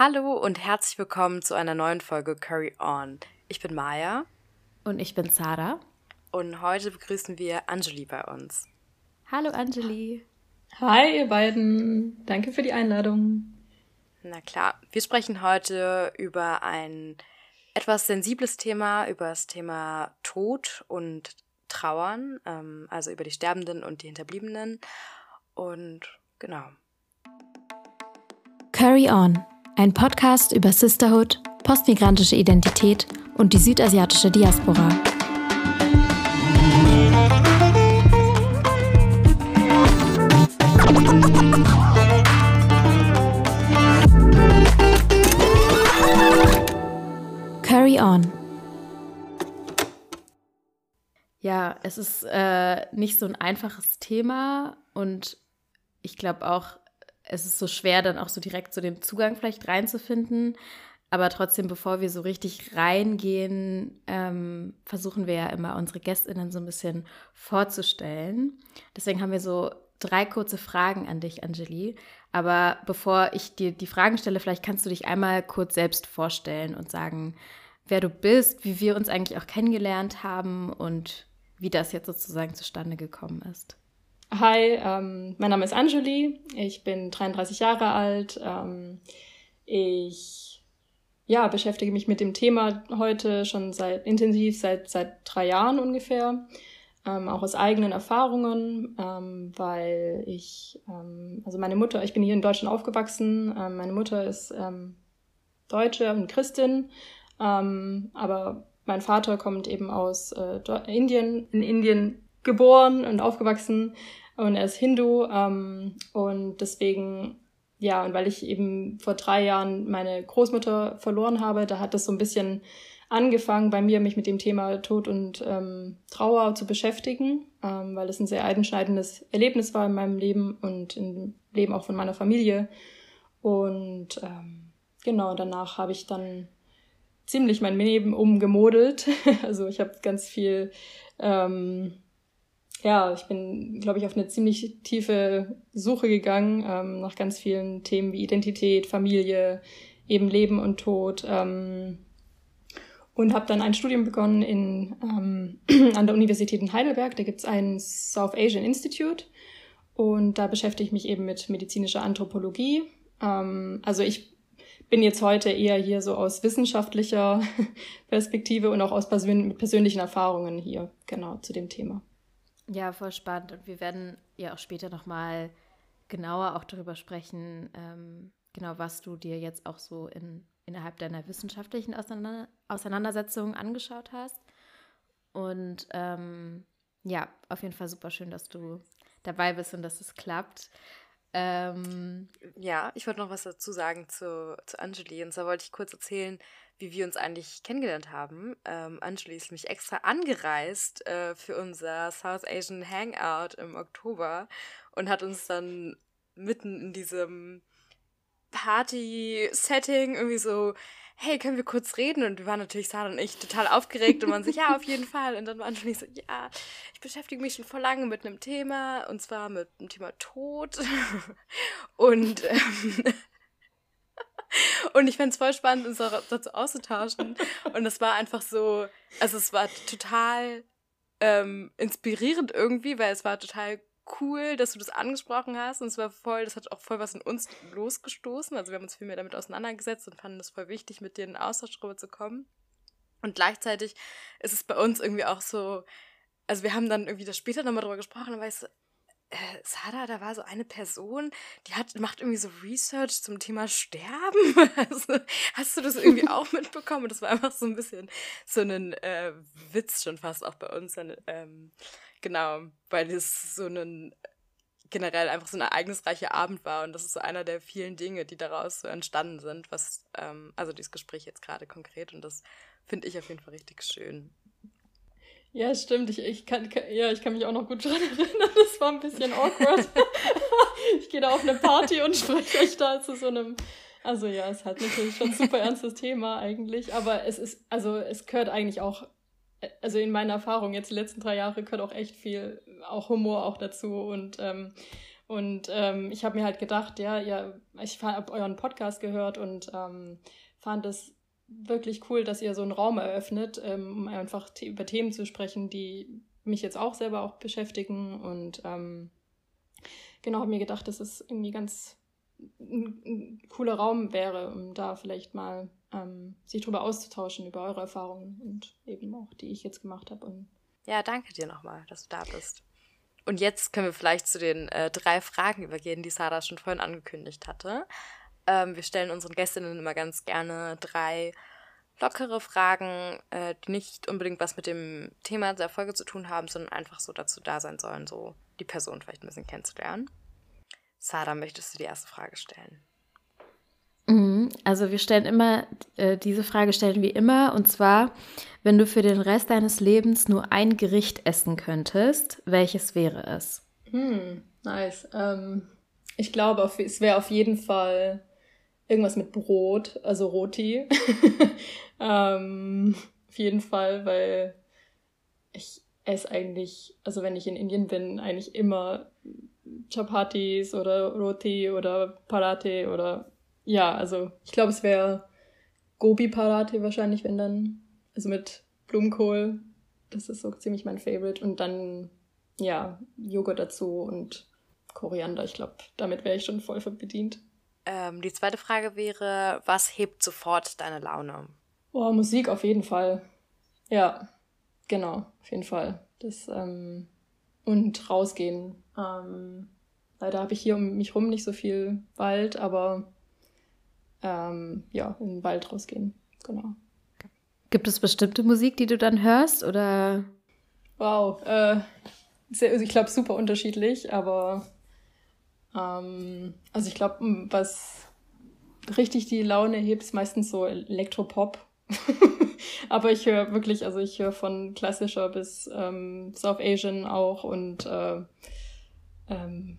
Hallo und herzlich willkommen zu einer neuen Folge Curry On. Ich bin Maya. Und ich bin Zara. Und heute begrüßen wir Anjali bei uns. Hallo Anjali. Hi ihr beiden. Danke für die Einladung. Na klar, wir sprechen heute über ein etwas sensibles Thema, über das Thema Tod und Trauern, ähm, also über die Sterbenden und die Hinterbliebenen. Und genau. Curry On ein Podcast über Sisterhood, postmigrantische Identität und die südasiatische Diaspora. Carry on. Ja, es ist äh, nicht so ein einfaches Thema und ich glaube auch, es ist so schwer, dann auch so direkt so den Zugang vielleicht reinzufinden. Aber trotzdem, bevor wir so richtig reingehen, ähm, versuchen wir ja immer unsere GästInnen so ein bisschen vorzustellen. Deswegen haben wir so drei kurze Fragen an dich, Anjali. Aber bevor ich dir die Fragen stelle, vielleicht kannst du dich einmal kurz selbst vorstellen und sagen, wer du bist, wie wir uns eigentlich auch kennengelernt haben und wie das jetzt sozusagen zustande gekommen ist. Hi, ähm, mein Name ist Anjali, ich bin 33 Jahre alt. Ähm, ich ja, beschäftige mich mit dem Thema heute schon seit intensiv seit seit drei Jahren ungefähr, ähm, auch aus eigenen Erfahrungen, ähm, weil ich ähm, also meine Mutter, ich bin hier in Deutschland aufgewachsen, ähm, meine Mutter ist Deutsche und Christin, aber mein Vater kommt eben aus äh, Indien, in Indien geboren und aufgewachsen und er ist Hindu ähm, und deswegen ja und weil ich eben vor drei Jahren meine Großmutter verloren habe, da hat das so ein bisschen angefangen bei mir, mich mit dem Thema Tod und ähm, Trauer zu beschäftigen, ähm, weil es ein sehr einschneidendes Erlebnis war in meinem Leben und im Leben auch von meiner Familie. Und ähm, genau, danach habe ich dann ziemlich mein Leben umgemodelt. also ich habe ganz viel ähm, ja, ich bin, glaube ich, auf eine ziemlich tiefe Suche gegangen ähm, nach ganz vielen Themen wie Identität, Familie, eben Leben und Tod. Ähm, und habe dann ein Studium begonnen in, ähm, an der Universität in Heidelberg. Da gibt's ein South Asian Institute und da beschäftige ich mich eben mit medizinischer Anthropologie. Ähm, also ich bin jetzt heute eher hier so aus wissenschaftlicher Perspektive und auch aus persön persönlichen Erfahrungen hier, genau, zu dem Thema. Ja, voll spannend. Und wir werden ja auch später nochmal genauer auch darüber sprechen, ähm, genau was du dir jetzt auch so in, innerhalb deiner wissenschaftlichen Auseinander Auseinandersetzung angeschaut hast. Und ähm, ja, auf jeden Fall super schön, dass du dabei bist und dass es klappt. Ähm, ja, ich wollte noch was dazu sagen zu, zu Anjali. Und zwar wollte ich kurz erzählen, wie wir uns eigentlich kennengelernt haben. Ähm, ist mich extra angereist äh, für unser South Asian Hangout im Oktober und hat uns dann mitten in diesem Party-Setting irgendwie so, hey, können wir kurz reden? Und wir waren natürlich, Sarah und ich, total aufgeregt und waren so, ja, auf jeden Fall. Und dann war Anjali so, ja, ich beschäftige mich schon vor lange mit einem Thema und zwar mit dem Thema Tod. und ähm, und ich fand es voll spannend, uns dazu auszutauschen. Und es war einfach so, also es war total ähm, inspirierend irgendwie, weil es war total cool, dass du das angesprochen hast. Und es war voll, das hat auch voll was in uns losgestoßen. Also wir haben uns viel mehr damit auseinandergesetzt und fanden es voll wichtig, mit dir in den Austausch darüber zu kommen. Und gleichzeitig ist es bei uns irgendwie auch so, also wir haben dann irgendwie das später nochmal drüber gesprochen, und weißt äh, Sada, da war so eine Person, die hat, macht irgendwie so Research zum Thema Sterben. Also, hast du das irgendwie auch mitbekommen? Das war einfach so ein bisschen so ein äh, Witz schon fast auch bei uns. Ähm, genau, weil es so ein generell einfach so ein ereignisreicher Abend war und das ist so einer der vielen Dinge, die daraus so entstanden sind, was, ähm, also dieses Gespräch jetzt gerade konkret und das finde ich auf jeden Fall richtig schön. Ja, stimmt. Ich, ich, kann, ja, ich kann mich auch noch gut daran erinnern. Das war ein bisschen awkward. ich gehe da auf eine Party und spreche euch da zu so einem. Also ja, es hat natürlich schon ein super ernstes Thema eigentlich. Aber es ist, also es gehört eigentlich auch, also in meiner Erfahrung jetzt die letzten drei Jahre gehört auch echt viel, auch Humor auch dazu und ähm, Und ähm, ich habe mir halt gedacht, ja, ja, ich habe euren Podcast gehört und ähm, fand es wirklich cool, dass ihr so einen Raum eröffnet, ähm, um einfach über Themen zu sprechen, die mich jetzt auch selber auch beschäftigen. Und ähm, genau habe mir gedacht, dass es irgendwie ganz ein, ein, cooler Raum wäre, um da vielleicht mal ähm, sich drüber auszutauschen, über eure Erfahrungen und eben auch, die ich jetzt gemacht habe. Ja, danke dir nochmal, dass du da bist. Und jetzt können wir vielleicht zu den äh, drei Fragen übergehen, die Sarah schon vorhin angekündigt hatte. Ähm, wir stellen unseren Gästinnen immer ganz gerne drei lockere Fragen, äh, die nicht unbedingt was mit dem Thema der Folge zu tun haben, sondern einfach so dazu da sein sollen, so die Person vielleicht ein bisschen kennenzulernen. Sarah, möchtest du die erste Frage stellen? Mhm. Also wir stellen immer, äh, diese Frage stellen wir immer, und zwar, wenn du für den Rest deines Lebens nur ein Gericht essen könntest, welches wäre es? Hm, nice. Ähm, ich glaube, es wäre auf jeden Fall irgendwas mit Brot, also Roti. ähm, auf jeden Fall, weil ich esse eigentlich, also wenn ich in Indien bin, eigentlich immer Chapatis oder Roti oder Parate oder ja, also ich glaube, es wäre Gobi Parate wahrscheinlich, wenn dann, also mit Blumenkohl. Das ist so ziemlich mein Favorite. Und dann, ja, Joghurt dazu und Koriander. Ich glaube, damit wäre ich schon voll bedient. Ähm, die zweite Frage wäre, was hebt sofort deine Laune? Oh, Musik auf jeden Fall. Ja, genau, auf jeden Fall. Das, ähm, und rausgehen. Ähm, leider habe ich hier um mich rum nicht so viel Wald, aber ähm, ja, in den Wald rausgehen. Genau. Gibt es bestimmte Musik, die du dann hörst oder? Wow, äh, sehr, also ich glaube super unterschiedlich, aber ähm, also ich glaube, was richtig die Laune hebt, ist meistens so Elektropop. aber ich höre wirklich, also ich höre von klassischer bis ähm, South Asian auch und äh, ähm,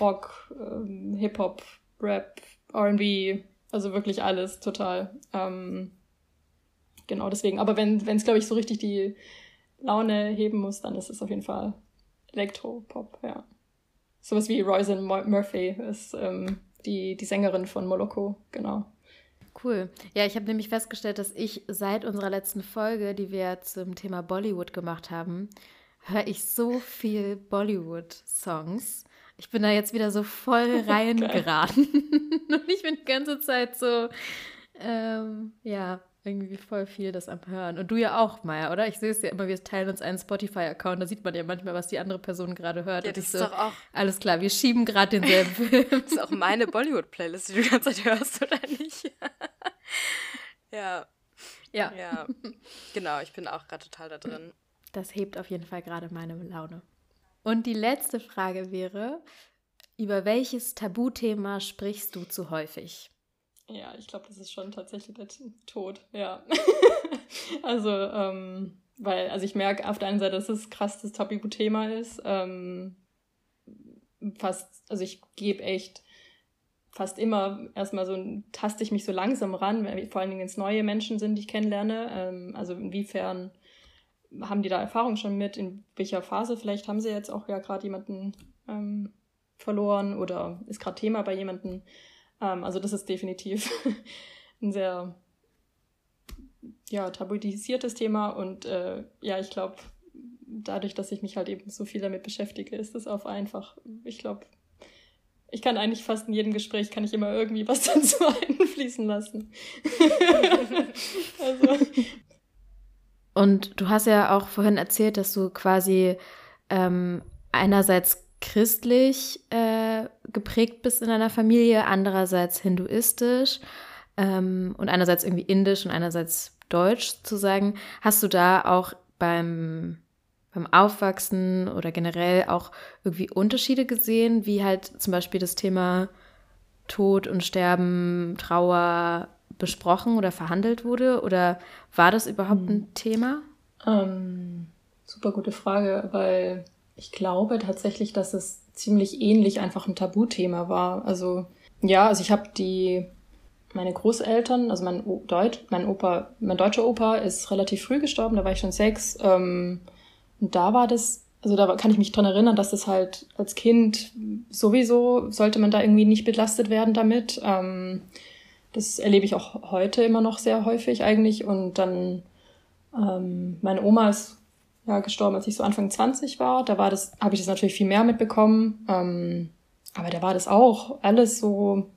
Rock, ähm, Hip-Hop, Rap, RB, also wirklich alles total. Ähm, genau deswegen. Aber wenn es, glaube ich, so richtig die Laune heben muss, dann ist es auf jeden Fall Elektropop, ja. Sowas wie Roisin Murphy ist ähm, die, die Sängerin von Moloko, genau. Cool. Ja, ich habe nämlich festgestellt, dass ich seit unserer letzten Folge, die wir zum Thema Bollywood gemacht haben, höre ich so viel Bollywood-Songs. Ich bin da jetzt wieder so voll reingeraten. Und ich bin die ganze Zeit so, ähm, ja, irgendwie voll viel das am Hören. Und du ja auch, Maya, oder? Ich sehe es ja immer, wir teilen uns einen Spotify-Account, da sieht man ja manchmal, was die andere Person gerade hört. Ja, das ist so, doch auch. Alles klar, wir schieben gerade denselben Film. das ist auch meine Bollywood-Playlist, die du die ganze Zeit hörst, oder nicht? ja. Ja. Ja. Genau, ich bin auch gerade total da drin. Das hebt auf jeden Fall gerade meine Laune. Und die letzte Frage wäre, über welches Tabuthema sprichst du zu häufig? Ja, ich glaube, das ist schon tatsächlich der Tod, ja. also, ähm, weil, also ich merke auf der einen Seite, dass es krass das Tabuthema ist. Ähm, fast, also ich gebe echt fast immer erstmal so, taste ich mich so langsam ran, vor allen Dingen, wenn es neue Menschen sind, die ich kennenlerne. Ähm, also inwiefern haben die da Erfahrung schon mit? In welcher Phase vielleicht haben sie jetzt auch ja gerade jemanden ähm, verloren oder ist gerade Thema bei jemandem? Ähm, also das ist definitiv ein sehr ja, tabuisiertes Thema und äh, ja, ich glaube, dadurch, dass ich mich halt eben so viel damit beschäftige, ist es auch einfach, ich glaube, ich kann eigentlich fast in jedem Gespräch kann ich immer irgendwie was dazu einfließen lassen. also, und du hast ja auch vorhin erzählt, dass du quasi ähm, einerseits christlich äh, geprägt bist in deiner Familie, andererseits hinduistisch ähm, und einerseits irgendwie indisch und einerseits deutsch zu sagen. Hast du da auch beim, beim Aufwachsen oder generell auch irgendwie Unterschiede gesehen, wie halt zum Beispiel das Thema Tod und Sterben, Trauer besprochen oder verhandelt wurde? Oder war das überhaupt ein hm. Thema? Ähm, super gute Frage, weil ich glaube tatsächlich, dass es ziemlich ähnlich einfach ein Tabuthema war. Also ja, also ich habe die meine Großeltern, also mein o Deut mein Opa, mein deutscher Opa ist relativ früh gestorben, da war ich schon sechs. Ähm, und da war das also da kann ich mich dran erinnern, dass das halt als Kind sowieso sollte man da irgendwie nicht belastet werden damit. Ähm, das erlebe ich auch heute immer noch sehr häufig eigentlich. Und dann ähm, meine Oma ist ja gestorben, als ich so Anfang 20 war. Da war das, habe ich das natürlich viel mehr mitbekommen. Ähm, aber da war das auch alles so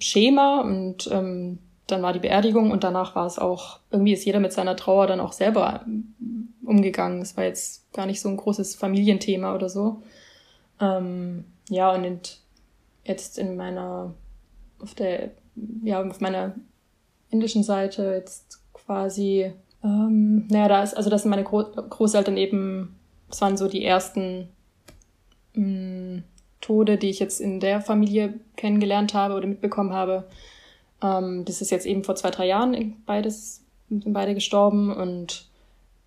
Schema und ähm, dann war die Beerdigung und danach war es auch, irgendwie ist jeder mit seiner Trauer dann auch selber umgegangen. Es war jetzt gar nicht so ein großes Familienthema oder so. Ähm, ja, und jetzt in meiner, auf der, ja, auf meiner indischen Seite jetzt quasi, ähm, naja, da ist, also das sind meine Gro Großeltern eben, das waren so die ersten mh, mm, Tode, die ich jetzt in der Familie kennengelernt habe oder mitbekommen habe. Ähm, das ist jetzt eben vor zwei, drei Jahren beides, sind beide gestorben und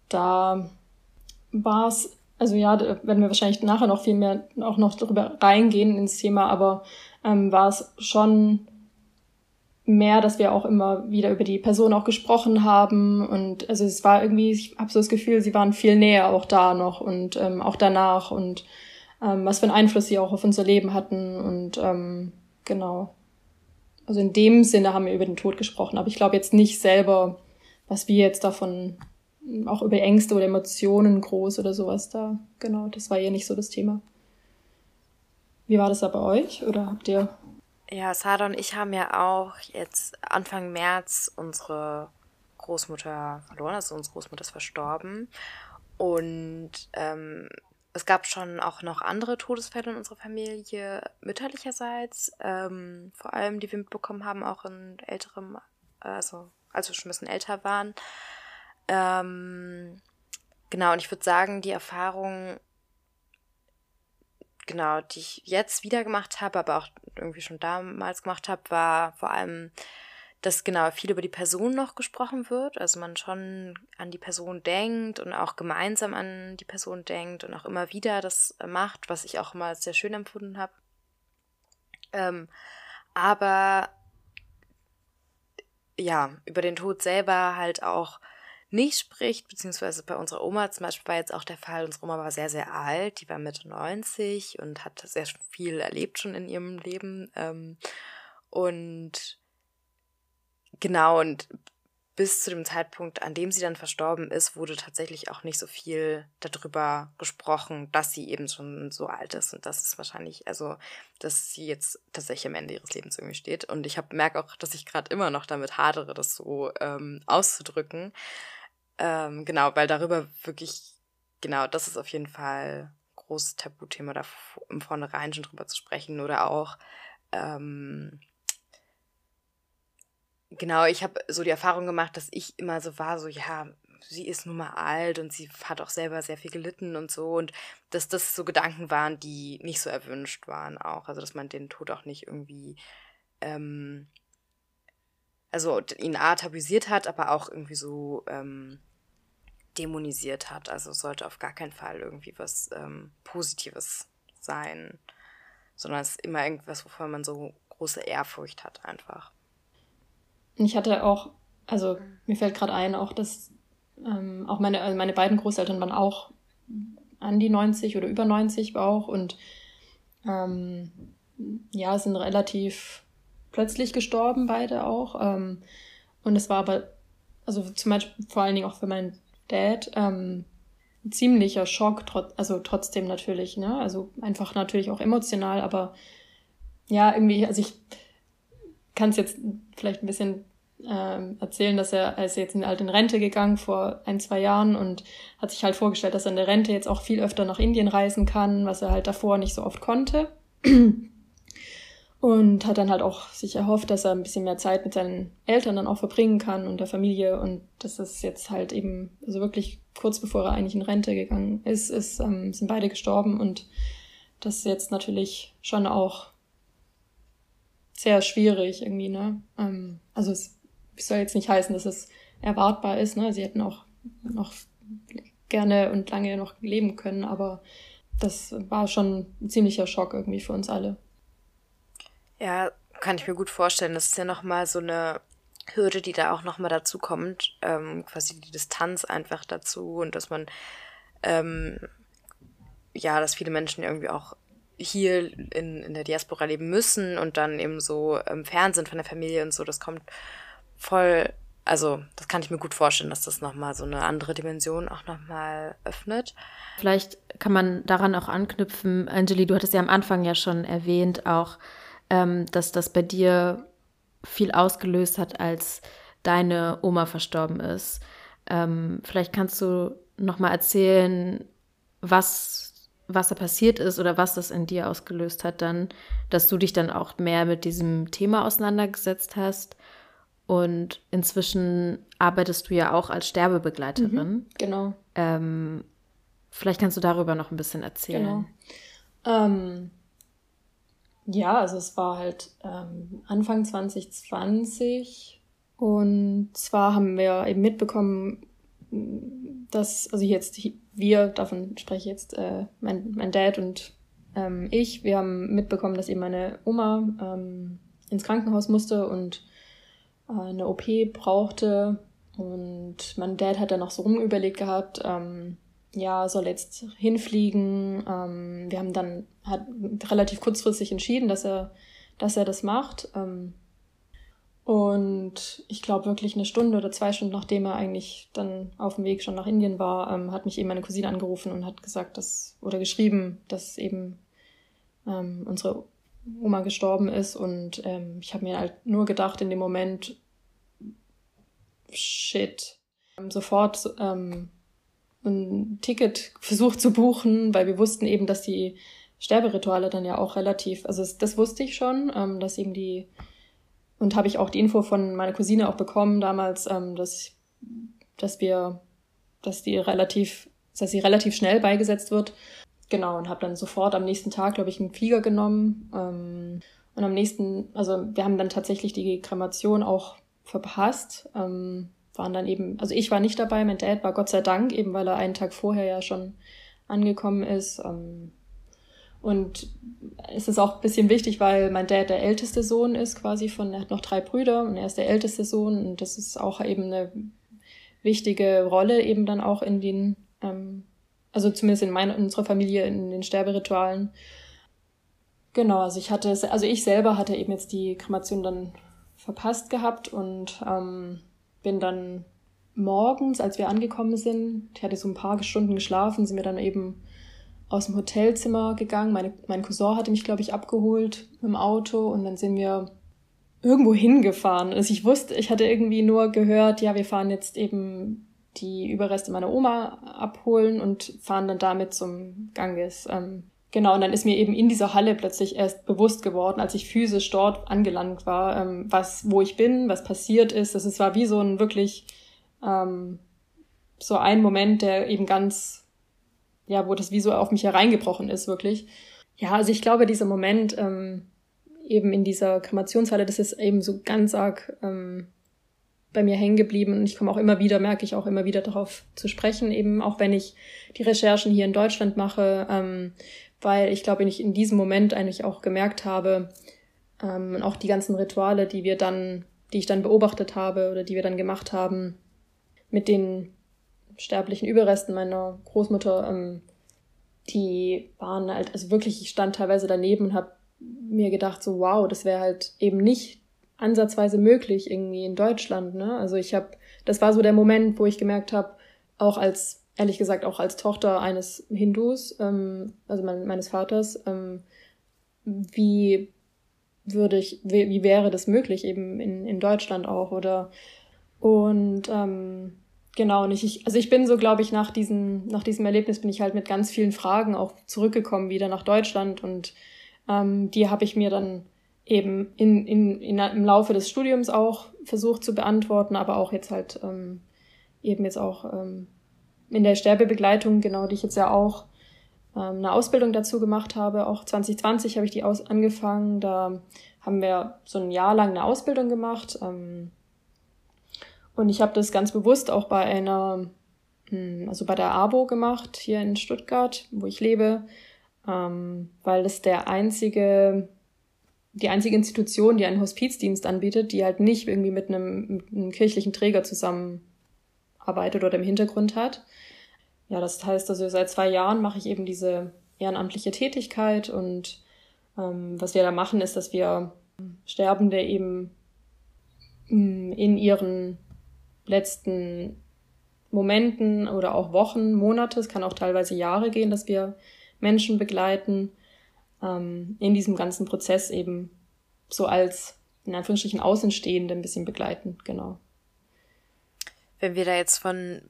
da war es, also ja, da werden wir wahrscheinlich nachher noch viel mehr auch noch darüber reingehen ins Thema, aber ähm, war es schon mehr, dass wir auch immer wieder über die Person auch gesprochen haben und also es war irgendwie, ich habe so das Gefühl, sie waren viel näher auch da noch und ähm, auch danach und ähm, was für einen Einfluss sie auch auf unser Leben hatten und ähm, genau. Also in dem Sinne haben wir über den Tod gesprochen, aber ich glaube jetzt nicht selber, was wir jetzt davon auch über Ängste oder Emotionen groß oder sowas da. Genau, das war ja nicht so das Thema. Wie war das da bei euch oder habt ihr? Ja, Sada und ich haben ja auch jetzt Anfang März unsere Großmutter verloren, also unsere Großmutter ist verstorben. Und ähm, es gab schon auch noch andere Todesfälle in unserer Familie, mütterlicherseits, ähm, vor allem, die wir mitbekommen haben, auch in älterem, also als wir schon ein bisschen älter waren. Ähm, genau, und ich würde sagen, die Erfahrung, genau, die ich jetzt wieder gemacht habe, aber auch irgendwie schon damals gemacht habe, war vor allem dass genau viel über die Person noch gesprochen wird, also man schon an die Person denkt und auch gemeinsam an die Person denkt und auch immer wieder das macht, was ich auch immer sehr schön empfunden habe. Ähm, aber ja, über den Tod selber halt auch nicht spricht, beziehungsweise bei unserer Oma zum Beispiel war jetzt auch der Fall, unsere Oma war sehr, sehr alt, die war Mitte 90 und hat sehr viel erlebt schon in ihrem Leben. Ähm, und Genau, und bis zu dem Zeitpunkt, an dem sie dann verstorben ist, wurde tatsächlich auch nicht so viel darüber gesprochen, dass sie eben schon so alt ist und dass es wahrscheinlich, also, dass sie jetzt tatsächlich am Ende ihres Lebens irgendwie steht. Und ich merke auch, dass ich gerade immer noch damit hadere, das so ähm, auszudrücken. Ähm, genau, weil darüber wirklich, genau, das ist auf jeden Fall ein großes Tabuthema, da im Vornherein schon drüber zu sprechen oder auch, ähm, Genau, ich habe so die Erfahrung gemacht, dass ich immer so war, so ja, sie ist nun mal alt und sie hat auch selber sehr viel gelitten und so und dass das so Gedanken waren, die nicht so erwünscht waren auch. Also dass man den Tod auch nicht irgendwie, ähm, also ihn A tabuisiert hat, aber auch irgendwie so ähm, dämonisiert hat. Also sollte auf gar keinen Fall irgendwie was ähm, Positives sein, sondern es ist immer irgendwas, wovon man so große Ehrfurcht hat einfach. Ich hatte auch, also mir fällt gerade ein, auch dass ähm, auch meine, also meine beiden Großeltern waren auch an die 90 oder über 90 auch und ähm, ja, sind relativ plötzlich gestorben, beide auch. Ähm, und es war aber, also zum Beispiel vor allen Dingen auch für meinen Dad, ähm, ziemlicher Schock, trot also trotzdem natürlich, ne? Also einfach natürlich auch emotional, aber ja, irgendwie, also ich kann es jetzt vielleicht ein bisschen ähm, erzählen, dass er, er ist jetzt in, halt in Rente gegangen vor ein, zwei Jahren und hat sich halt vorgestellt, dass er in der Rente jetzt auch viel öfter nach Indien reisen kann, was er halt davor nicht so oft konnte. Und hat dann halt auch sich erhofft, dass er ein bisschen mehr Zeit mit seinen Eltern dann auch verbringen kann und der Familie. Und das ist jetzt halt eben, also wirklich kurz bevor er eigentlich in Rente gegangen ist, ist ähm, sind beide gestorben. Und das ist jetzt natürlich schon auch sehr schwierig irgendwie, ne? Ähm, also es soll jetzt nicht heißen, dass es erwartbar ist, ne? Sie hätten auch noch gerne und lange noch leben können, aber das war schon ein ziemlicher Schock irgendwie für uns alle. Ja, kann ich mir gut vorstellen. Das ist ja nochmal so eine Hürde, die da auch nochmal dazu kommt, ähm, quasi die Distanz einfach dazu und dass man ähm, ja, dass viele Menschen irgendwie auch hier in, in der Diaspora leben müssen und dann eben so im Fernsehen von der Familie und so, das kommt voll, also das kann ich mir gut vorstellen, dass das nochmal so eine andere Dimension auch nochmal öffnet. Vielleicht kann man daran auch anknüpfen, Angeli, du hattest ja am Anfang ja schon erwähnt, auch, ähm, dass das bei dir viel ausgelöst hat, als deine Oma verstorben ist. Ähm, vielleicht kannst du nochmal erzählen, was was da passiert ist oder was das in dir ausgelöst hat, dann, dass du dich dann auch mehr mit diesem Thema auseinandergesetzt hast. Und inzwischen arbeitest du ja auch als Sterbebegleiterin. Mhm, genau. Ähm, vielleicht kannst du darüber noch ein bisschen erzählen. Genau. Ähm, ja, also es war halt ähm, Anfang 2020 und zwar haben wir eben mitbekommen, dass, also jetzt wir, davon spreche ich jetzt, äh, mein, mein Dad und ähm, ich, wir haben mitbekommen, dass eben meine Oma ähm, ins Krankenhaus musste und äh, eine OP brauchte. Und mein Dad hat dann noch so rumüberlegt gehabt, ähm, ja, soll jetzt hinfliegen. Ähm, wir haben dann hat relativ kurzfristig entschieden, dass er, dass er das macht. Ähm, und ich glaube wirklich eine Stunde oder zwei Stunden, nachdem er eigentlich dann auf dem Weg schon nach Indien war, ähm, hat mich eben meine Cousine angerufen und hat gesagt, dass, oder geschrieben, dass eben ähm, unsere Oma gestorben ist. Und ähm, ich habe mir halt nur gedacht in dem Moment, shit, ähm, sofort ähm, ein Ticket versucht zu buchen, weil wir wussten eben, dass die Sterberituale dann ja auch relativ, also das, wusste ich schon, ähm, dass eben die und habe ich auch die Info von meiner Cousine auch bekommen damals, ähm, dass, dass wir, dass die relativ, dass sie relativ schnell beigesetzt wird. Genau, und habe dann sofort am nächsten Tag, glaube ich, einen Flieger genommen. Ähm, und am nächsten, also wir haben dann tatsächlich die Kremation auch verpasst. Ähm, waren dann eben, also ich war nicht dabei, mein Dad war Gott sei Dank, eben weil er einen Tag vorher ja schon angekommen ist. Ähm, und es ist auch ein bisschen wichtig, weil mein Dad der älteste Sohn ist quasi von, er hat noch drei Brüder und er ist der älteste Sohn und das ist auch eben eine wichtige Rolle eben dann auch in den, ähm, also zumindest in meiner, in unserer Familie, in den Sterberitualen. Genau, also ich hatte, also ich selber hatte eben jetzt die Kremation dann verpasst gehabt und ähm, bin dann morgens, als wir angekommen sind, ich hatte so ein paar Stunden geschlafen, sind wir dann eben aus dem Hotelzimmer gegangen. Meine, mein Cousin hatte mich, glaube ich, abgeholt im Auto und dann sind wir irgendwo hingefahren. Also ich wusste, ich hatte irgendwie nur gehört, ja, wir fahren jetzt eben die Überreste meiner Oma abholen und fahren dann damit zum Ganges. Ähm, genau, und dann ist mir eben in dieser Halle plötzlich erst bewusst geworden, als ich physisch dort angelangt war, ähm, was, wo ich bin, was passiert ist. Das war wie so ein wirklich ähm, so ein Moment, der eben ganz ja, wo das wie so auf mich hereingebrochen ist, wirklich. Ja, also ich glaube, dieser Moment ähm, eben in dieser Kremationshalle, das ist eben so ganz arg ähm, bei mir hängen geblieben und ich komme auch immer wieder, merke ich auch immer wieder darauf zu sprechen, eben auch wenn ich die Recherchen hier in Deutschland mache, ähm, weil ich glaube, ich in diesem Moment eigentlich auch gemerkt habe, ähm, auch die ganzen Rituale, die wir dann, die ich dann beobachtet habe oder die wir dann gemacht haben, mit den sterblichen Überresten meiner Großmutter, ähm, die waren halt, also wirklich, ich stand teilweise daneben und habe mir gedacht, so wow, das wäre halt eben nicht ansatzweise möglich irgendwie in Deutschland. Ne? Also ich habe, das war so der Moment, wo ich gemerkt habe, auch als, ehrlich gesagt, auch als Tochter eines Hindus, ähm, also mein, meines Vaters, ähm, wie würde ich, wie, wie wäre das möglich eben in, in Deutschland auch oder? Und ähm, Genau, und ich, also ich bin so, glaube ich, nach diesem, nach diesem Erlebnis bin ich halt mit ganz vielen Fragen auch zurückgekommen wieder nach Deutschland und ähm, die habe ich mir dann eben in, in, in, im Laufe des Studiums auch versucht zu beantworten, aber auch jetzt halt ähm, eben jetzt auch ähm, in der Sterbebegleitung, genau, die ich jetzt ja auch ähm, eine Ausbildung dazu gemacht habe. Auch 2020 habe ich die aus angefangen. Da haben wir so ein Jahr lang eine Ausbildung gemacht. Ähm, und ich habe das ganz bewusst auch bei einer, hm, also bei der ABO gemacht, hier in Stuttgart, wo ich lebe, ähm, weil das der einzige, die einzige Institution, die einen Hospizdienst anbietet, die halt nicht irgendwie mit einem, mit einem kirchlichen Träger zusammenarbeitet oder im Hintergrund hat. Ja, das heißt also, seit zwei Jahren mache ich eben diese ehrenamtliche Tätigkeit und ähm, was wir da machen, ist, dass wir Sterbende eben mm, in ihren letzten Momenten oder auch Wochen, Monate, es kann auch teilweise Jahre gehen, dass wir Menschen begleiten, ähm, in diesem ganzen Prozess eben so als in Anführungsstrichen Außenstehende ein bisschen begleiten, genau. Wenn wir da jetzt von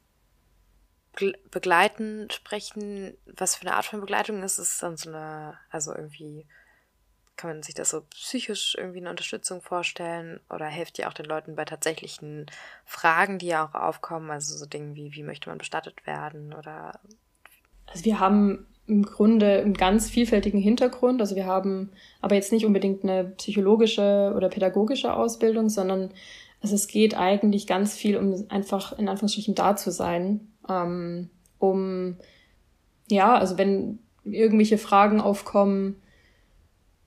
Begleiten sprechen, was für eine Art von Begleitung ist es dann so eine, also irgendwie kann man sich das so psychisch irgendwie eine Unterstützung vorstellen oder hilft ihr auch den Leuten bei tatsächlichen Fragen, die ja auch aufkommen, also so Dinge wie, wie möchte man bestattet werden oder? Also wir haben im Grunde einen ganz vielfältigen Hintergrund. Also wir haben aber jetzt nicht unbedingt eine psychologische oder pädagogische Ausbildung, sondern also es geht eigentlich ganz viel um einfach in Anführungsstrichen da zu sein, ähm, um ja, also wenn irgendwelche Fragen aufkommen,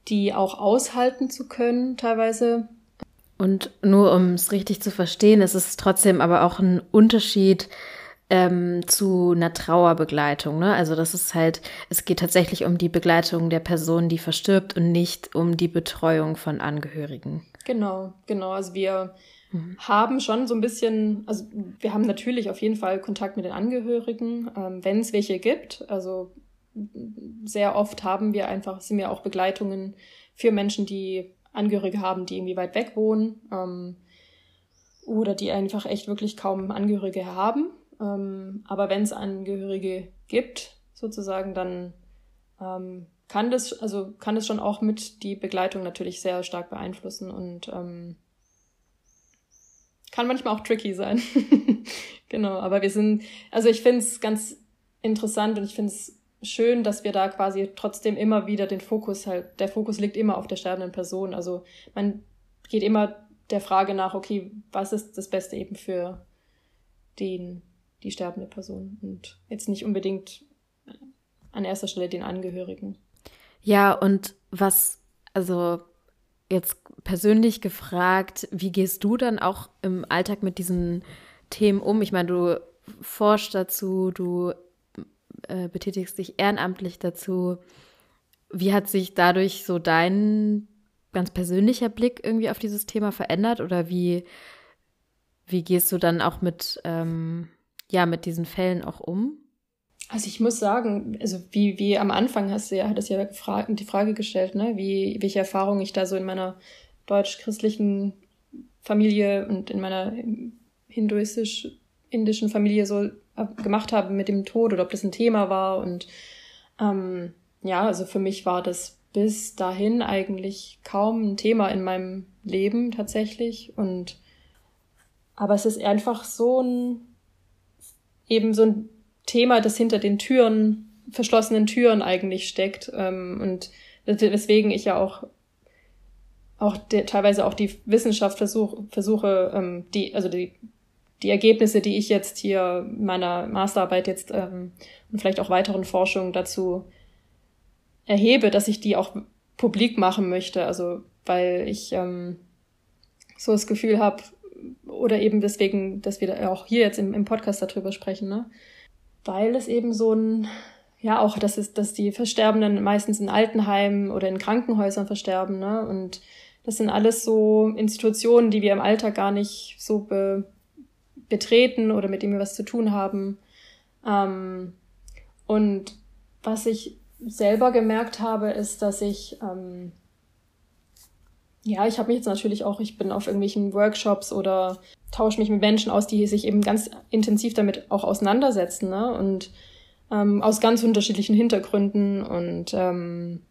die auch aushalten zu können, teilweise. Und nur um es richtig zu verstehen, ist es trotzdem aber auch ein Unterschied, ähm, zu einer Trauerbegleitung. Ne? Also das ist halt, es geht tatsächlich um die Begleitung der Person, die verstirbt und nicht um die Betreuung von Angehörigen. Genau, genau. Also wir mhm. haben schon so ein bisschen, also wir haben natürlich auf jeden Fall Kontakt mit den Angehörigen, ähm, wenn es welche gibt. Also sehr oft haben wir einfach, sind wir auch Begleitungen für Menschen, die Angehörige haben, die irgendwie weit weg wohnen ähm, oder die einfach echt wirklich kaum Angehörige haben. Ähm, aber wenn es Angehörige gibt, sozusagen, dann ähm, kann das, also kann es schon auch mit die Begleitung natürlich sehr stark beeinflussen und ähm, kann manchmal auch tricky sein. genau, aber wir sind, also ich finde es ganz interessant und ich finde es schön, dass wir da quasi trotzdem immer wieder den Fokus halt, der Fokus liegt immer auf der sterbenden Person. Also man geht immer der Frage nach, okay, was ist das Beste eben für den die sterbende Person und jetzt nicht unbedingt an erster Stelle den Angehörigen. Ja, und was, also jetzt persönlich gefragt, wie gehst du dann auch im Alltag mit diesen Themen um? Ich meine, du forschst dazu, du äh, betätigst dich ehrenamtlich dazu. Wie hat sich dadurch so dein ganz persönlicher Blick irgendwie auf dieses Thema verändert oder wie, wie gehst du dann auch mit ähm, ja mit diesen Fällen auch um? Also ich muss sagen, also wie, wie am Anfang hast du ja, hattest ja die Frage gestellt, ne, wie, welche Erfahrungen ich da so in meiner deutsch-christlichen Familie und in meiner hinduistisch-indischen Familie so gemacht habe mit dem Tod oder ob das ein Thema war. Und ähm, ja, also für mich war das bis dahin eigentlich kaum ein Thema in meinem Leben tatsächlich. Und aber es ist einfach so ein eben so ein Thema, das hinter den Türen, verschlossenen Türen eigentlich steckt. Ähm, und weswegen ich ja auch auch de, teilweise auch die Wissenschaft versuch, versuche, ähm, die, also die, die Ergebnisse, die ich jetzt hier meiner Masterarbeit jetzt ähm, und vielleicht auch weiteren Forschungen dazu erhebe, dass ich die auch publik machen möchte. Also weil ich ähm, so das Gefühl habe, oder eben deswegen, dass wir auch hier jetzt im, im Podcast darüber sprechen, ne? Weil es eben so ein, ja, auch, dass es, dass die Versterbenden meistens in Altenheimen oder in Krankenhäusern versterben, ne? Und das sind alles so Institutionen, die wir im Alltag gar nicht so be, betreten oder mit denen wir was zu tun haben. Ähm, und was ich selber gemerkt habe, ist, dass ich ähm, ja, ich habe mich jetzt natürlich auch, ich bin auf irgendwelchen Workshops oder tausche mich mit Menschen aus, die sich eben ganz intensiv damit auch auseinandersetzen, ne? Und ähm, aus ganz unterschiedlichen Hintergründen und ähm,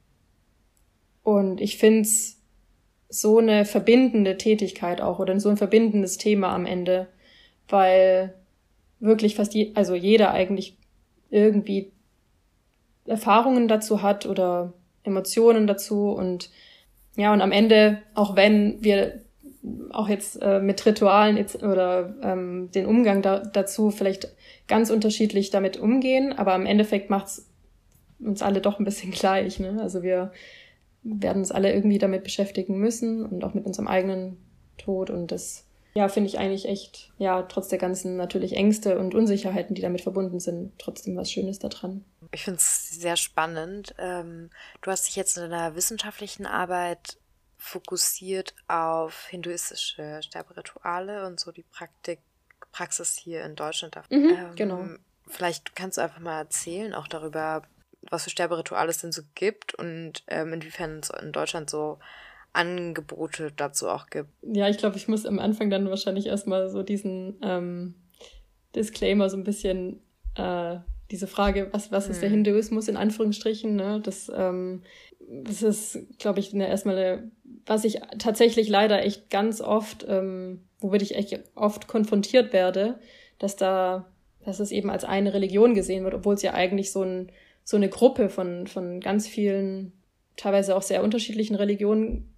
und ich find's so eine verbindende Tätigkeit auch oder so ein verbindendes Thema am Ende, weil wirklich fast je, also jeder eigentlich irgendwie Erfahrungen dazu hat oder Emotionen dazu und ja, und am Ende, auch wenn wir auch jetzt äh, mit Ritualen jetzt, oder ähm, den Umgang da, dazu vielleicht ganz unterschiedlich damit umgehen, aber im Endeffekt macht's uns alle doch ein bisschen gleich. Ne? Also wir werden uns alle irgendwie damit beschäftigen müssen und auch mit unserem eigenen Tod und das ja, finde ich eigentlich echt, ja, trotz der ganzen natürlich Ängste und Unsicherheiten, die damit verbunden sind, trotzdem was Schönes daran. ich finde es sehr spannend. Ähm, du hast dich jetzt in deiner wissenschaftlichen Arbeit fokussiert auf hinduistische Sterberituale und so die Praktik, Praxis hier in Deutschland. Mhm, ähm, genau. Vielleicht kannst du einfach mal erzählen, auch darüber, was für Sterberituale es denn so gibt und ähm, inwiefern es in Deutschland so Angebote dazu auch gibt. Ja, ich glaube, ich muss am Anfang dann wahrscheinlich erstmal so diesen ähm, Disclaimer so ein bisschen äh, diese Frage, was, was ist der mhm. Hinduismus in Anführungsstrichen, ne? Das, ähm, das ist, glaube ich, eine, erstmal eine, was ich tatsächlich leider echt ganz oft, ähm, womit ich echt oft konfrontiert werde, dass da, dass es eben als eine Religion gesehen wird, obwohl es ja eigentlich so, ein, so eine Gruppe von, von ganz vielen, teilweise auch sehr unterschiedlichen Religionen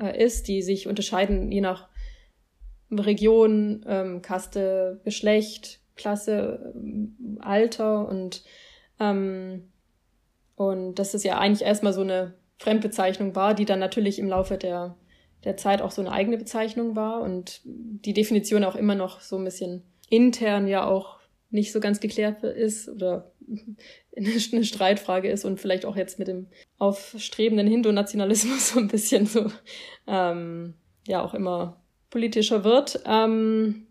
äh, ist, die sich unterscheiden je nach Region, ähm, Kaste, Geschlecht, Klasse, ähm, Alter und, ähm, und dass es ja eigentlich erstmal so eine Fremdbezeichnung war, die dann natürlich im Laufe der, der Zeit auch so eine eigene Bezeichnung war und die Definition auch immer noch so ein bisschen intern ja auch nicht so ganz geklärt ist oder eine Streitfrage ist und vielleicht auch jetzt mit dem aufstrebenden Hindu-Nationalismus so ein bisschen so ähm, ja auch immer politischer wird. Ähm,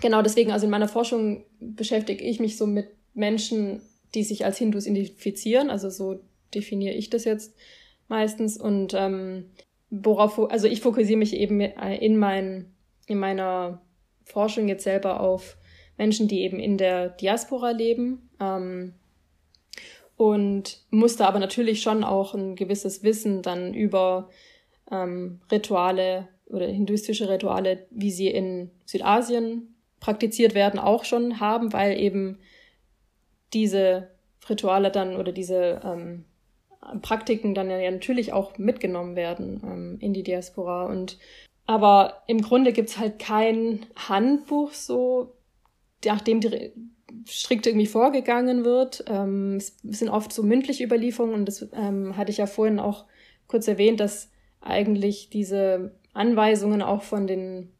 genau deswegen, also in meiner Forschung beschäftige ich mich so mit Menschen, die sich als Hindus identifizieren. Also so definiere ich das jetzt meistens. Und ähm, worauf, also ich fokussiere mich eben in, mein, in meiner Forschung jetzt selber auf Menschen, die eben in der Diaspora leben. Ähm, und musste aber natürlich schon auch ein gewisses Wissen dann über ähm, Rituale oder hinduistische Rituale, wie sie in Südasien praktiziert werden, auch schon haben, weil eben diese Rituale dann oder diese ähm, Praktiken dann ja natürlich auch mitgenommen werden ähm, in die Diaspora. Und aber im Grunde gibt's halt kein Handbuch so, nachdem die strikt irgendwie vorgegangen wird. Ähm, es sind oft so mündliche Überlieferungen und das ähm, hatte ich ja vorhin auch kurz erwähnt, dass eigentlich diese Anweisungen auch von den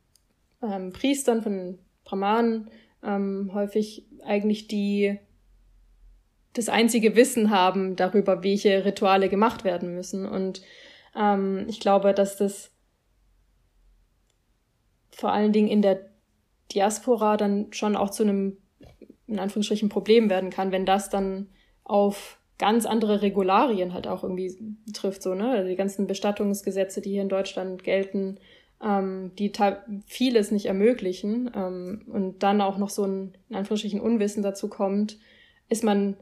ähm, Priestern, von den Brahmanen ähm, häufig eigentlich die das einzige Wissen haben darüber, welche Rituale gemacht werden müssen. Und ähm, ich glaube, dass das vor allen Dingen in der Diaspora dann schon auch zu einem, in Anführungsstrichen, Problem werden kann, wenn das dann auf ganz andere Regularien halt auch irgendwie trifft, so, ne? Also die ganzen Bestattungsgesetze, die hier in Deutschland gelten, ähm, die vieles nicht ermöglichen ähm, und dann auch noch so ein, in Anführungsstrichen, Unwissen dazu kommt, ist man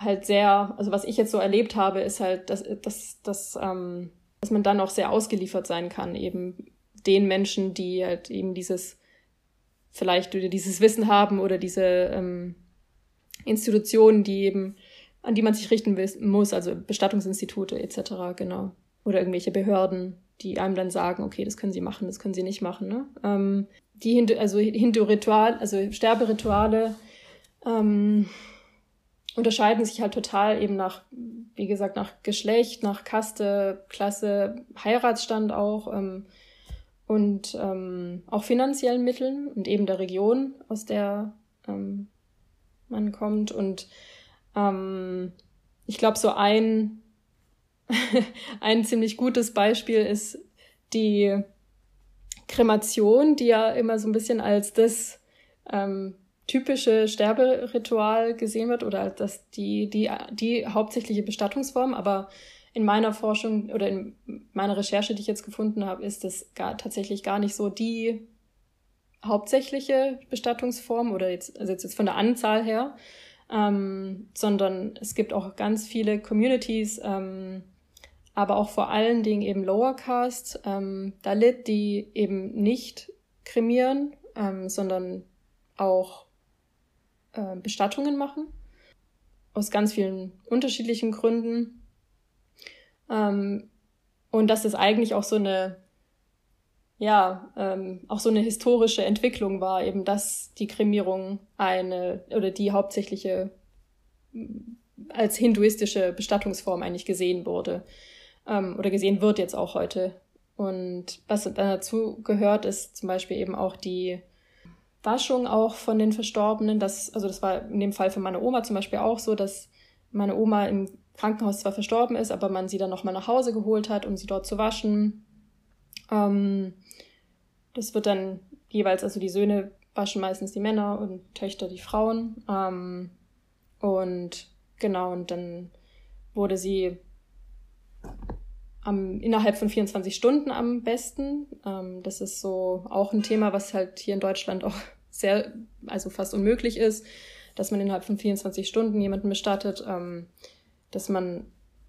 halt sehr, also was ich jetzt so erlebt habe, ist halt, dass, dass, dass, ähm, dass man dann auch sehr ausgeliefert sein kann, eben den Menschen, die halt eben dieses, vielleicht dieses Wissen haben oder diese ähm, Institutionen, die eben an die man sich richten muss, also Bestattungsinstitute etc., genau. Oder irgendwelche Behörden, die einem dann sagen, okay, das können sie machen, das können sie nicht machen. Ne? Ähm, die Hindu, also Hindu-Ritual, also Sterberituale ähm, unterscheiden sich halt total eben nach, wie gesagt, nach Geschlecht, nach Kaste, Klasse, Heiratsstand auch ähm, und ähm, auch finanziellen Mitteln und eben der Region, aus der ähm, man kommt. Und ähm, ich glaube, so ein, ein ziemlich gutes Beispiel ist die Kremation, die ja immer so ein bisschen als das ähm, typische Sterberitual gesehen wird oder als das die, die, die hauptsächliche Bestattungsform. Aber in meiner Forschung oder in meiner Recherche, die ich jetzt gefunden habe, ist das gar, tatsächlich gar nicht so die hauptsächliche Bestattungsform oder jetzt, also jetzt von der Anzahl her, ähm, sondern es gibt auch ganz viele Communities, ähm, aber auch vor allen Dingen eben Lower Caste, ähm, Dalit, die eben nicht kremieren, ähm, sondern auch äh, Bestattungen machen. Aus ganz vielen unterschiedlichen Gründen. Ähm, und das ist eigentlich auch so eine ja, ähm, auch so eine historische Entwicklung war, eben dass die Kremierung eine oder die hauptsächliche als hinduistische Bestattungsform eigentlich gesehen wurde ähm, oder gesehen wird jetzt auch heute. Und was dazu gehört, ist zum Beispiel eben auch die Waschung auch von den Verstorbenen. Das, also das war in dem Fall für meine Oma zum Beispiel auch so, dass meine Oma im Krankenhaus zwar verstorben ist, aber man sie dann nochmal nach Hause geholt hat, um sie dort zu waschen. Ähm, das wird dann jeweils, also die Söhne waschen meistens die Männer und Töchter die Frauen. Ähm, und genau, und dann wurde sie am, innerhalb von 24 Stunden am besten. Ähm, das ist so auch ein Thema, was halt hier in Deutschland auch sehr, also fast unmöglich ist, dass man innerhalb von 24 Stunden jemanden bestattet, ähm, dass man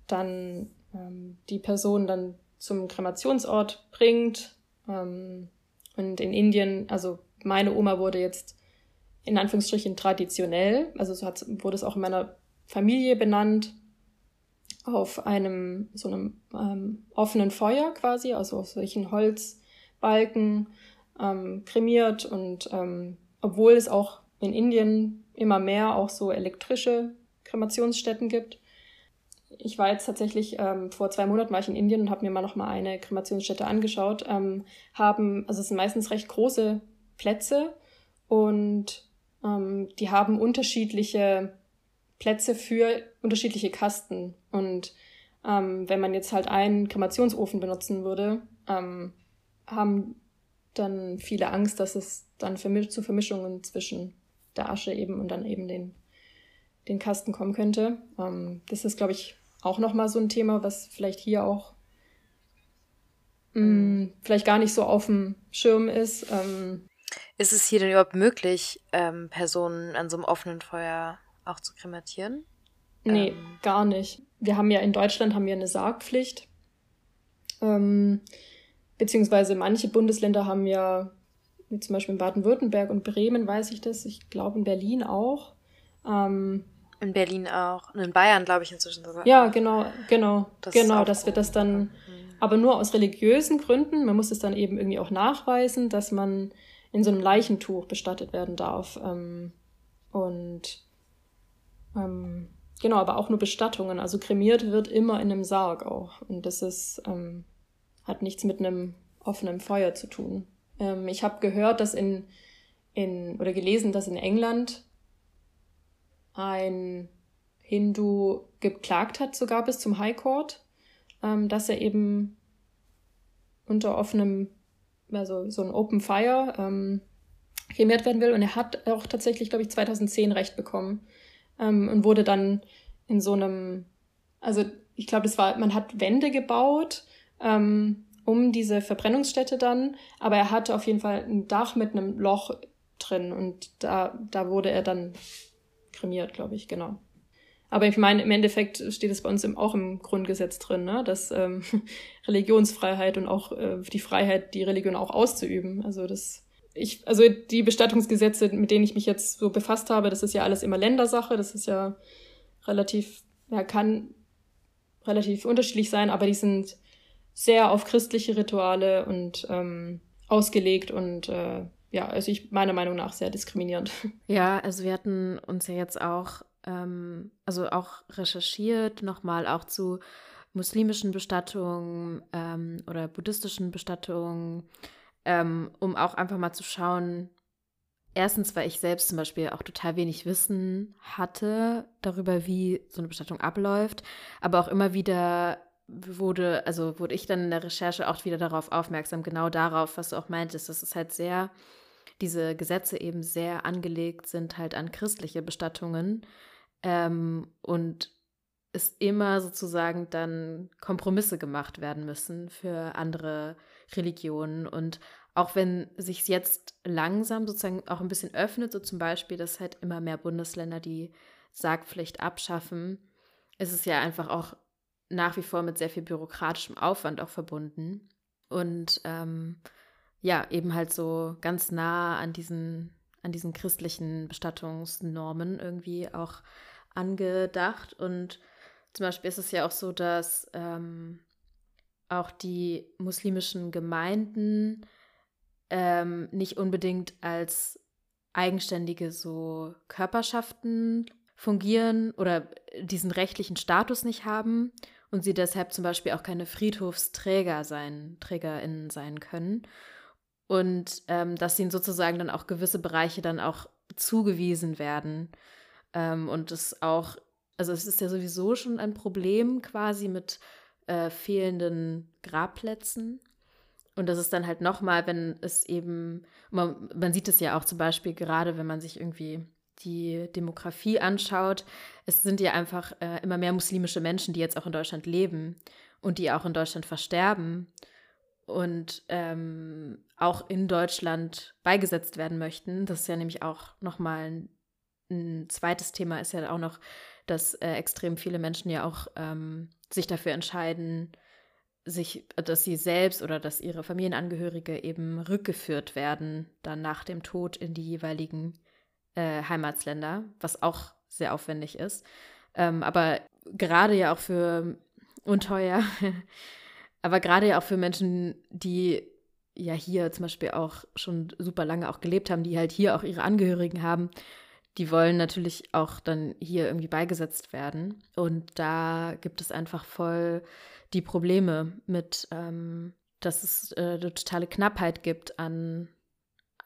dann ähm, die Person dann zum Kremationsort bringt. Ähm, und in Indien, also meine Oma wurde jetzt in Anführungsstrichen traditionell, also so hat, wurde es auch in meiner Familie benannt, auf einem so einem ähm, offenen Feuer quasi, also auf solchen Holzbalken ähm, kremiert und ähm, obwohl es auch in Indien immer mehr auch so elektrische Kremationsstätten gibt. Ich war jetzt tatsächlich ähm, vor zwei Monaten war ich in Indien und habe mir mal noch mal eine Kremationsstätte angeschaut. Ähm, haben also es sind meistens recht große Plätze und ähm, die haben unterschiedliche Plätze für unterschiedliche Kasten. Und ähm, wenn man jetzt halt einen Kremationsofen benutzen würde, ähm, haben dann viele Angst, dass es dann zu Vermischungen zwischen der Asche eben und dann eben den, den Kasten kommen könnte. Ähm, das ist, glaube ich, auch nochmal so ein Thema, was vielleicht hier auch mh, mm, vielleicht gar nicht so auf dem Schirm ist. Ähm, ist es hier denn überhaupt möglich, ähm, Personen an so einem offenen Feuer auch zu krematieren? Nee, ähm. gar nicht. Wir haben ja in Deutschland haben wir eine Sargpflicht. Ähm, beziehungsweise manche Bundesländer haben ja, wie zum Beispiel in Baden-Württemberg und Bremen weiß ich das, ich glaube in Berlin auch. Ähm, in Berlin auch. Und in Bayern, glaube ich, inzwischen sogar. Ja, genau, genau. Das genau, dass wir das dann, mhm. aber nur aus religiösen Gründen, man muss es dann eben irgendwie auch nachweisen, dass man in so einem Leichentuch bestattet werden darf. Ähm, und ähm, genau, aber auch nur Bestattungen. Also kremiert wird immer in einem Sarg auch. Und das ist, ähm, hat nichts mit einem offenen Feuer zu tun. Ähm, ich habe gehört, dass in, in, oder gelesen, dass in England ein Hindu geklagt hat, sogar bis zum High Court, ähm, dass er eben unter offenem, also so ein Open Fire ähm, kremiert werden will. Und er hat auch tatsächlich, glaube ich, 2010 Recht bekommen ähm, und wurde dann in so einem, also ich glaube, das war, man hat Wände gebaut ähm, um diese Verbrennungsstätte dann, aber er hatte auf jeden Fall ein Dach mit einem Loch drin und da, da wurde er dann kremiert, glaube ich, genau. Aber ich meine, im Endeffekt steht es bei uns auch im Grundgesetz drin, ne? dass ähm, Religionsfreiheit und auch äh, die Freiheit, die Religion auch auszuüben. Also das ich, also die Bestattungsgesetze, mit denen ich mich jetzt so befasst habe, das ist ja alles immer Ländersache, das ist ja relativ, ja, kann relativ unterschiedlich sein, aber die sind sehr auf christliche Rituale und ähm, ausgelegt und äh, ja, also ich meiner Meinung nach sehr diskriminierend. Ja, also wir hatten uns ja jetzt auch, ähm, also auch recherchiert, nochmal auch zu muslimischen Bestattungen ähm, oder buddhistischen Bestattungen ähm, um auch einfach mal zu schauen, erstens, weil ich selbst zum Beispiel auch total wenig Wissen hatte darüber, wie so eine Bestattung abläuft, aber auch immer wieder wurde, also wurde ich dann in der Recherche auch wieder darauf aufmerksam, genau darauf, was du auch meintest, dass es halt sehr, diese Gesetze eben sehr angelegt sind halt an christliche Bestattungen. Ähm, und es immer sozusagen dann Kompromisse gemacht werden müssen für andere Religionen. Und auch wenn sich jetzt langsam sozusagen auch ein bisschen öffnet, so zum Beispiel, dass halt immer mehr Bundesländer die Sargpflicht abschaffen, ist es ja einfach auch nach wie vor mit sehr viel bürokratischem Aufwand auch verbunden. Und ähm, ja, eben halt so ganz nah an diesen, an diesen christlichen Bestattungsnormen irgendwie auch angedacht. Und zum Beispiel ist es ja auch so, dass ähm, auch die muslimischen Gemeinden ähm, nicht unbedingt als eigenständige so Körperschaften fungieren oder diesen rechtlichen Status nicht haben und sie deshalb zum Beispiel auch keine Friedhofsträger sein, TrägerInnen sein können. und ähm, dass ihnen sozusagen dann auch gewisse Bereiche dann auch zugewiesen werden. Ähm, und es auch, also es ist ja sowieso schon ein Problem quasi mit äh, fehlenden Grabplätzen. Und das ist dann halt nochmal, wenn es eben, man, man sieht es ja auch zum Beispiel gerade, wenn man sich irgendwie die Demografie anschaut, es sind ja einfach äh, immer mehr muslimische Menschen, die jetzt auch in Deutschland leben und die auch in Deutschland versterben und ähm, auch in Deutschland beigesetzt werden möchten. Das ist ja nämlich auch nochmal ein, ein zweites Thema, ist ja auch noch, dass äh, extrem viele Menschen ja auch ähm, sich dafür entscheiden, sich, dass sie selbst oder dass ihre Familienangehörige eben rückgeführt werden, dann nach dem Tod in die jeweiligen äh, Heimatsländer, was auch sehr aufwendig ist. Ähm, aber gerade ja auch für unteuer, aber gerade ja auch für Menschen, die ja hier zum Beispiel auch schon super lange auch gelebt haben, die halt hier auch ihre Angehörigen haben, die wollen natürlich auch dann hier irgendwie beigesetzt werden. Und da gibt es einfach voll die Probleme mit, ähm, dass es äh, eine totale Knappheit gibt an,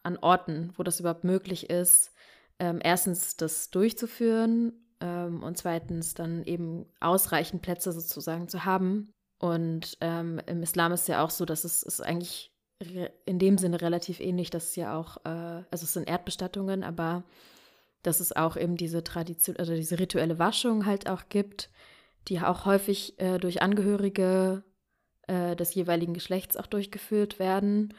an Orten, wo das überhaupt möglich ist, ähm, erstens das durchzuführen ähm, und zweitens dann eben ausreichend Plätze sozusagen zu haben. Und ähm, im Islam ist ja auch so, dass es ist eigentlich in dem Sinne relativ ähnlich, dass es ja auch, äh, also es sind Erdbestattungen, aber dass es auch eben diese Tradition, also diese rituelle Waschung halt auch gibt, die auch häufig äh, durch Angehörige äh, des jeweiligen Geschlechts auch durchgeführt werden.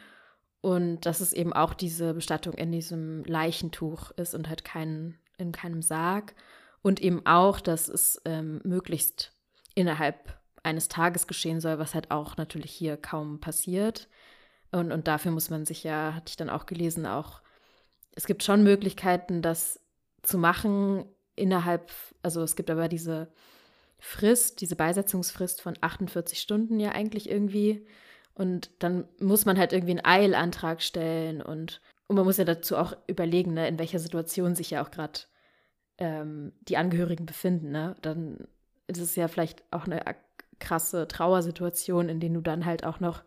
Und dass es eben auch diese Bestattung in diesem Leichentuch ist und halt kein, in keinem Sarg. Und eben auch, dass es ähm, möglichst innerhalb eines Tages geschehen soll, was halt auch natürlich hier kaum passiert. Und, und dafür muss man sich ja, hatte ich dann auch gelesen, auch, es gibt schon Möglichkeiten, das zu machen innerhalb, also es gibt aber diese Frist, diese Beisetzungsfrist von 48 Stunden ja eigentlich irgendwie. Und dann muss man halt irgendwie einen Eilantrag stellen und, und man muss ja dazu auch überlegen, ne, in welcher Situation sich ja auch gerade ähm, die Angehörigen befinden. Ne? Dann ist es ja vielleicht auch eine krasse Trauersituation, in denen du dann halt auch noch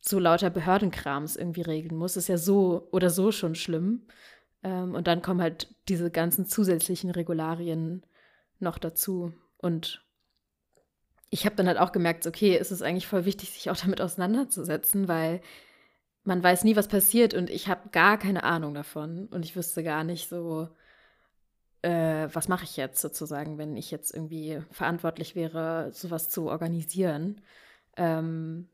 so lauter Behördenkrams irgendwie regeln musst. Ist ja so oder so schon schlimm. Ähm, und dann kommen halt diese ganzen zusätzlichen Regularien noch dazu. Und ich habe dann halt auch gemerkt, okay, es ist eigentlich voll wichtig, sich auch damit auseinanderzusetzen, weil man weiß nie, was passiert und ich habe gar keine Ahnung davon und ich wüsste gar nicht so, äh, was mache ich jetzt sozusagen, wenn ich jetzt irgendwie verantwortlich wäre, sowas zu organisieren. Ähm,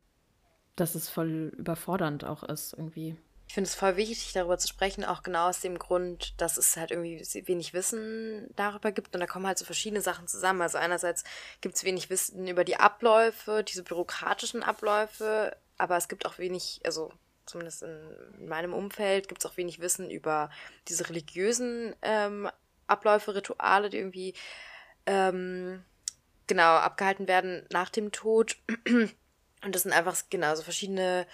dass es voll überfordernd auch ist irgendwie. Ich finde es voll wichtig, darüber zu sprechen, auch genau aus dem Grund, dass es halt irgendwie wenig Wissen darüber gibt. Und da kommen halt so verschiedene Sachen zusammen. Also einerseits gibt es wenig Wissen über die Abläufe, diese bürokratischen Abläufe, aber es gibt auch wenig, also zumindest in meinem Umfeld, gibt es auch wenig Wissen über diese religiösen ähm, Abläufe, Rituale, die irgendwie ähm, genau abgehalten werden nach dem Tod. Und das sind einfach genau so verschiedene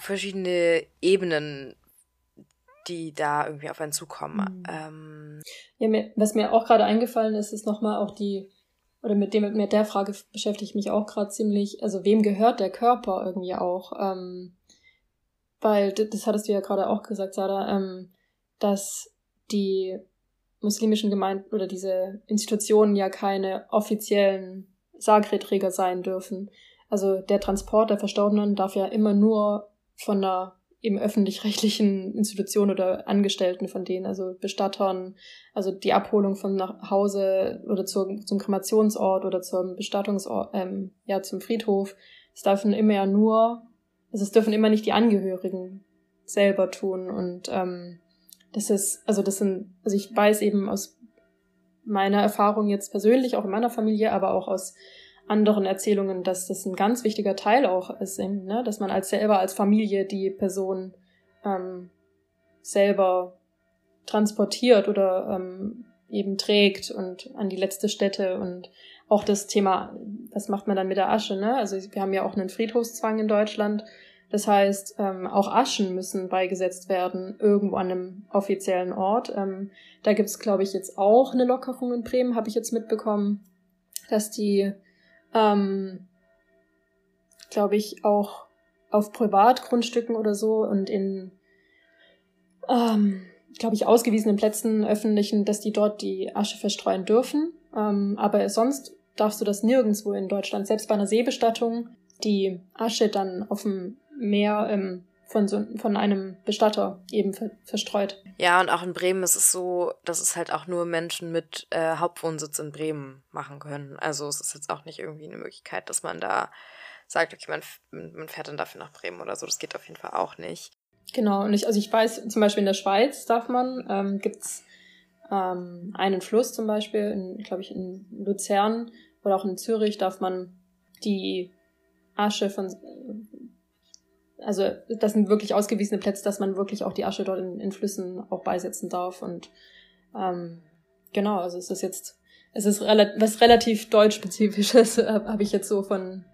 verschiedene Ebenen, die da irgendwie auf einen zukommen. Mhm. Ähm, ja, mir, was mir auch gerade eingefallen ist, ist nochmal auch die, oder mit dem, mit der Frage beschäftige ich mich auch gerade ziemlich, also wem gehört der Körper irgendwie auch? Ähm, weil, das hattest du ja gerade auch gesagt, Sada, ähm, dass die muslimischen Gemeinden oder diese Institutionen ja keine offiziellen Sargredträger sein dürfen. Also der Transport der Verstorbenen darf ja immer nur von einer eben öffentlich-rechtlichen Institution oder Angestellten von denen, also Bestattern, also die Abholung von nach Hause oder zur, zum Kremationsort oder zum Bestattungsort, ähm, ja, zum Friedhof. Es dürfen immer ja nur, also es dürfen immer nicht die Angehörigen selber tun und ähm, das ist, also das sind, also ich weiß eben aus meiner Erfahrung jetzt persönlich, auch in meiner Familie, aber auch aus anderen Erzählungen, dass das ein ganz wichtiger Teil auch ist, ne? dass man als selber als Familie die Person ähm, selber transportiert oder ähm, eben trägt und an die letzte Stätte und auch das Thema, was macht man dann mit der Asche, ne? Also wir haben ja auch einen Friedhofszwang in Deutschland. Das heißt, ähm, auch Aschen müssen beigesetzt werden, irgendwo an einem offiziellen Ort. Ähm, da gibt's, glaube ich, jetzt auch eine Lockerung in Bremen, habe ich jetzt mitbekommen, dass die ähm, glaube ich, auch auf Privatgrundstücken oder so und in, ähm, glaube ich, ausgewiesenen Plätzen öffentlichen, dass die dort die Asche verstreuen dürfen. Ähm, aber sonst darfst du das nirgendwo in Deutschland. Selbst bei einer Seebestattung die Asche dann auf dem Meer ähm, von, so, von einem Bestatter eben ver verstreut. Ja, und auch in Bremen ist es so, dass es halt auch nur Menschen mit äh, Hauptwohnsitz in Bremen machen können. Also es ist jetzt auch nicht irgendwie eine Möglichkeit, dass man da sagt, okay, man, man fährt dann dafür nach Bremen oder so. Das geht auf jeden Fall auch nicht. Genau, und ich, also ich weiß, zum Beispiel in der Schweiz darf man, ähm, gibt's ähm, einen Fluss zum Beispiel, glaube ich, in Luzern oder auch in Zürich darf man die Asche von, also das sind wirklich ausgewiesene Plätze, dass man wirklich auch die Asche dort in, in Flüssen auch beisetzen darf und ähm, genau, also es ist jetzt, es ist rela was relativ deutschspezifisches, habe ich jetzt so von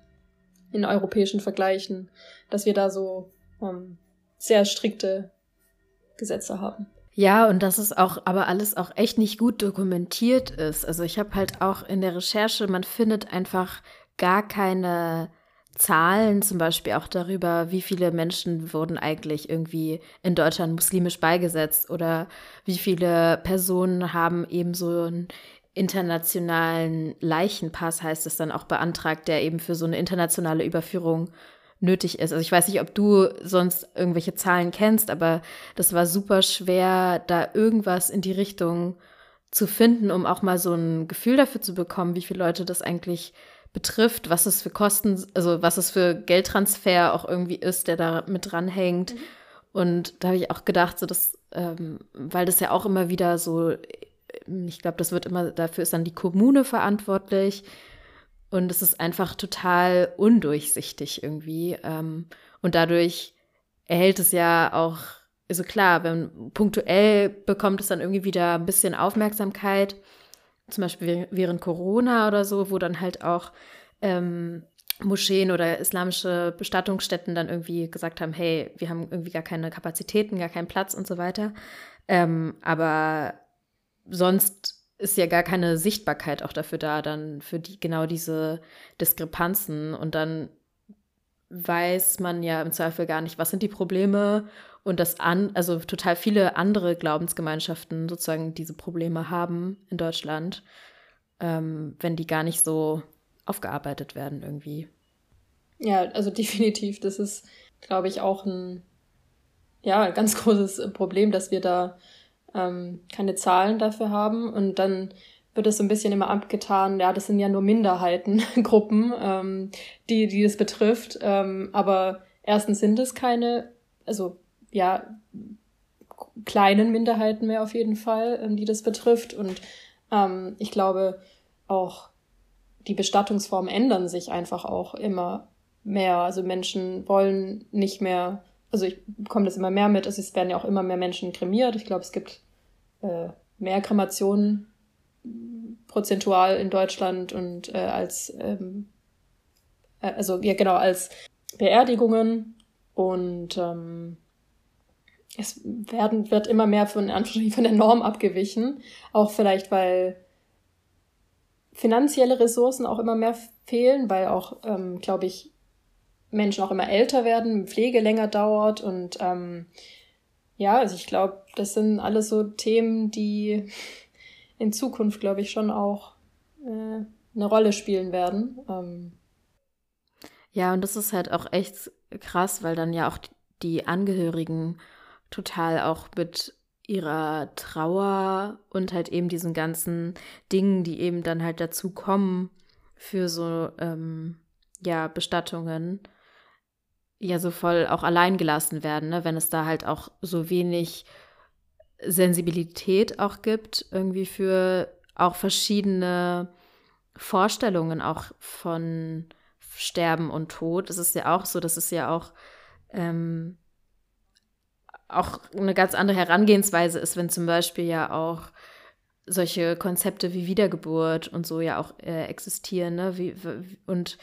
in europäischen Vergleichen, dass wir da so ähm, sehr strikte Gesetze haben. Ja, und dass es auch, aber alles auch echt nicht gut dokumentiert ist. Also ich habe halt auch in der Recherche, man findet einfach gar keine Zahlen, zum Beispiel auch darüber, wie viele Menschen wurden eigentlich irgendwie in Deutschland muslimisch beigesetzt oder wie viele Personen haben eben so einen internationalen Leichenpass, heißt es dann auch beantragt, der eben für so eine internationale Überführung nötig ist. Also ich weiß nicht, ob du sonst irgendwelche Zahlen kennst, aber das war super schwer, da irgendwas in die Richtung zu finden, um auch mal so ein Gefühl dafür zu bekommen, wie viele Leute das eigentlich betrifft, was es für Kosten, also was es für Geldtransfer auch irgendwie ist, der da mit dranhängt. Mhm. Und da habe ich auch gedacht, so dass, ähm, weil das ja auch immer wieder so, ich glaube, das wird immer, dafür ist dann die Kommune verantwortlich. Und es ist einfach total undurchsichtig irgendwie. Ähm, und dadurch erhält es ja auch, also klar, wenn punktuell bekommt es dann irgendwie wieder ein bisschen Aufmerksamkeit zum Beispiel während Corona oder so, wo dann halt auch ähm, Moscheen oder islamische Bestattungsstätten dann irgendwie gesagt haben, hey, wir haben irgendwie gar keine Kapazitäten, gar keinen Platz und so weiter. Ähm, aber sonst ist ja gar keine Sichtbarkeit auch dafür da, dann für die genau diese Diskrepanzen und dann weiß man ja im Zweifel gar nicht, was sind die Probleme und dass an, also total viele andere Glaubensgemeinschaften sozusagen diese Probleme haben in Deutschland, ähm, wenn die gar nicht so aufgearbeitet werden irgendwie. Ja, also definitiv. Das ist, glaube ich, auch ein ja, ganz großes Problem, dass wir da ähm, keine Zahlen dafür haben. Und dann wird es so ein bisschen immer abgetan, ja, das sind ja nur Minderheitengruppen, ähm, die, die das betrifft. Ähm, aber erstens sind es keine, also ja, kleinen Minderheiten mehr auf jeden Fall, ähm, die das betrifft. Und ähm, ich glaube auch, die Bestattungsformen ändern sich einfach auch immer mehr. Also Menschen wollen nicht mehr, also ich bekomme das immer mehr mit, es werden ja auch immer mehr Menschen kremiert. Ich glaube, es gibt äh, mehr Kremationen prozentual in Deutschland und äh, als ähm, äh, also ja genau als Beerdigungen und ähm, es werden, wird immer mehr von, von der Norm abgewichen. Auch vielleicht, weil finanzielle Ressourcen auch immer mehr fehlen, weil auch, ähm, glaube ich, Menschen auch immer älter werden, Pflege länger dauert und ähm, ja, also ich glaube, das sind alles so Themen, die in Zukunft, glaube ich, schon auch äh, eine Rolle spielen werden. Ähm. Ja, und das ist halt auch echt krass, weil dann ja auch die Angehörigen total auch mit ihrer Trauer und halt eben diesen ganzen Dingen, die eben dann halt dazu kommen für so ähm, ja Bestattungen, ja so voll auch allein gelassen werden, ne? wenn es da halt auch so wenig Sensibilität auch gibt, irgendwie für auch verschiedene Vorstellungen auch von Sterben und Tod. Es ist ja auch so, dass es ja auch ähm, auch eine ganz andere Herangehensweise ist, wenn zum Beispiel ja auch solche Konzepte wie Wiedergeburt und so ja auch äh, existieren, ne? Wie, und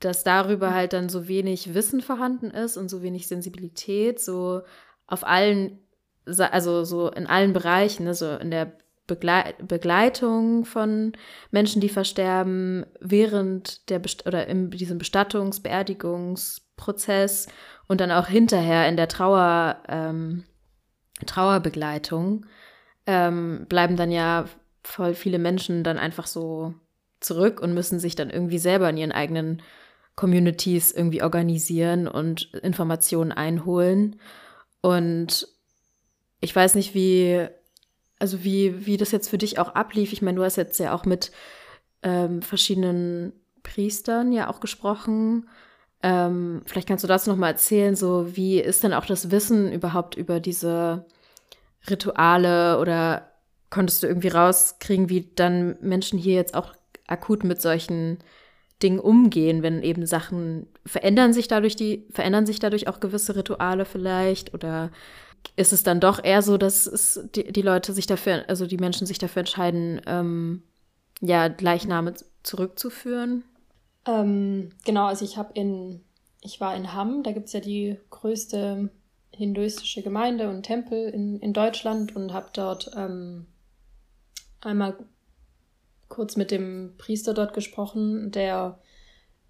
dass darüber halt dann so wenig Wissen vorhanden ist und so wenig Sensibilität, so auf allen, also so in allen Bereichen, ne? so in der Begleit Begleitung von Menschen, die versterben, während der Best oder in diesem Bestattungs-, Beerdigungs-, Trauerprozess und dann auch hinterher in der Trauer, ähm, Trauerbegleitung ähm, bleiben dann ja voll viele Menschen dann einfach so zurück und müssen sich dann irgendwie selber in ihren eigenen Communities irgendwie organisieren und Informationen einholen. Und ich weiß nicht, wie, also wie, wie das jetzt für dich auch ablief. Ich meine, du hast jetzt ja auch mit ähm, verschiedenen Priestern ja auch gesprochen. Ähm, vielleicht kannst du das nochmal erzählen, so wie ist denn auch das Wissen überhaupt über diese Rituale oder konntest du irgendwie rauskriegen, wie dann Menschen hier jetzt auch akut mit solchen Dingen umgehen, wenn eben Sachen verändern sich dadurch die verändern sich dadurch auch gewisse Rituale vielleicht oder ist es dann doch eher so, dass es die, die Leute sich dafür, also die Menschen sich dafür entscheiden, ähm, ja, Leichname zurückzuführen? Ähm, genau, also ich habe in, ich war in Hamm, da gibt es ja die größte hinduistische Gemeinde und Tempel in, in Deutschland und habe dort ähm, einmal kurz mit dem Priester dort gesprochen, der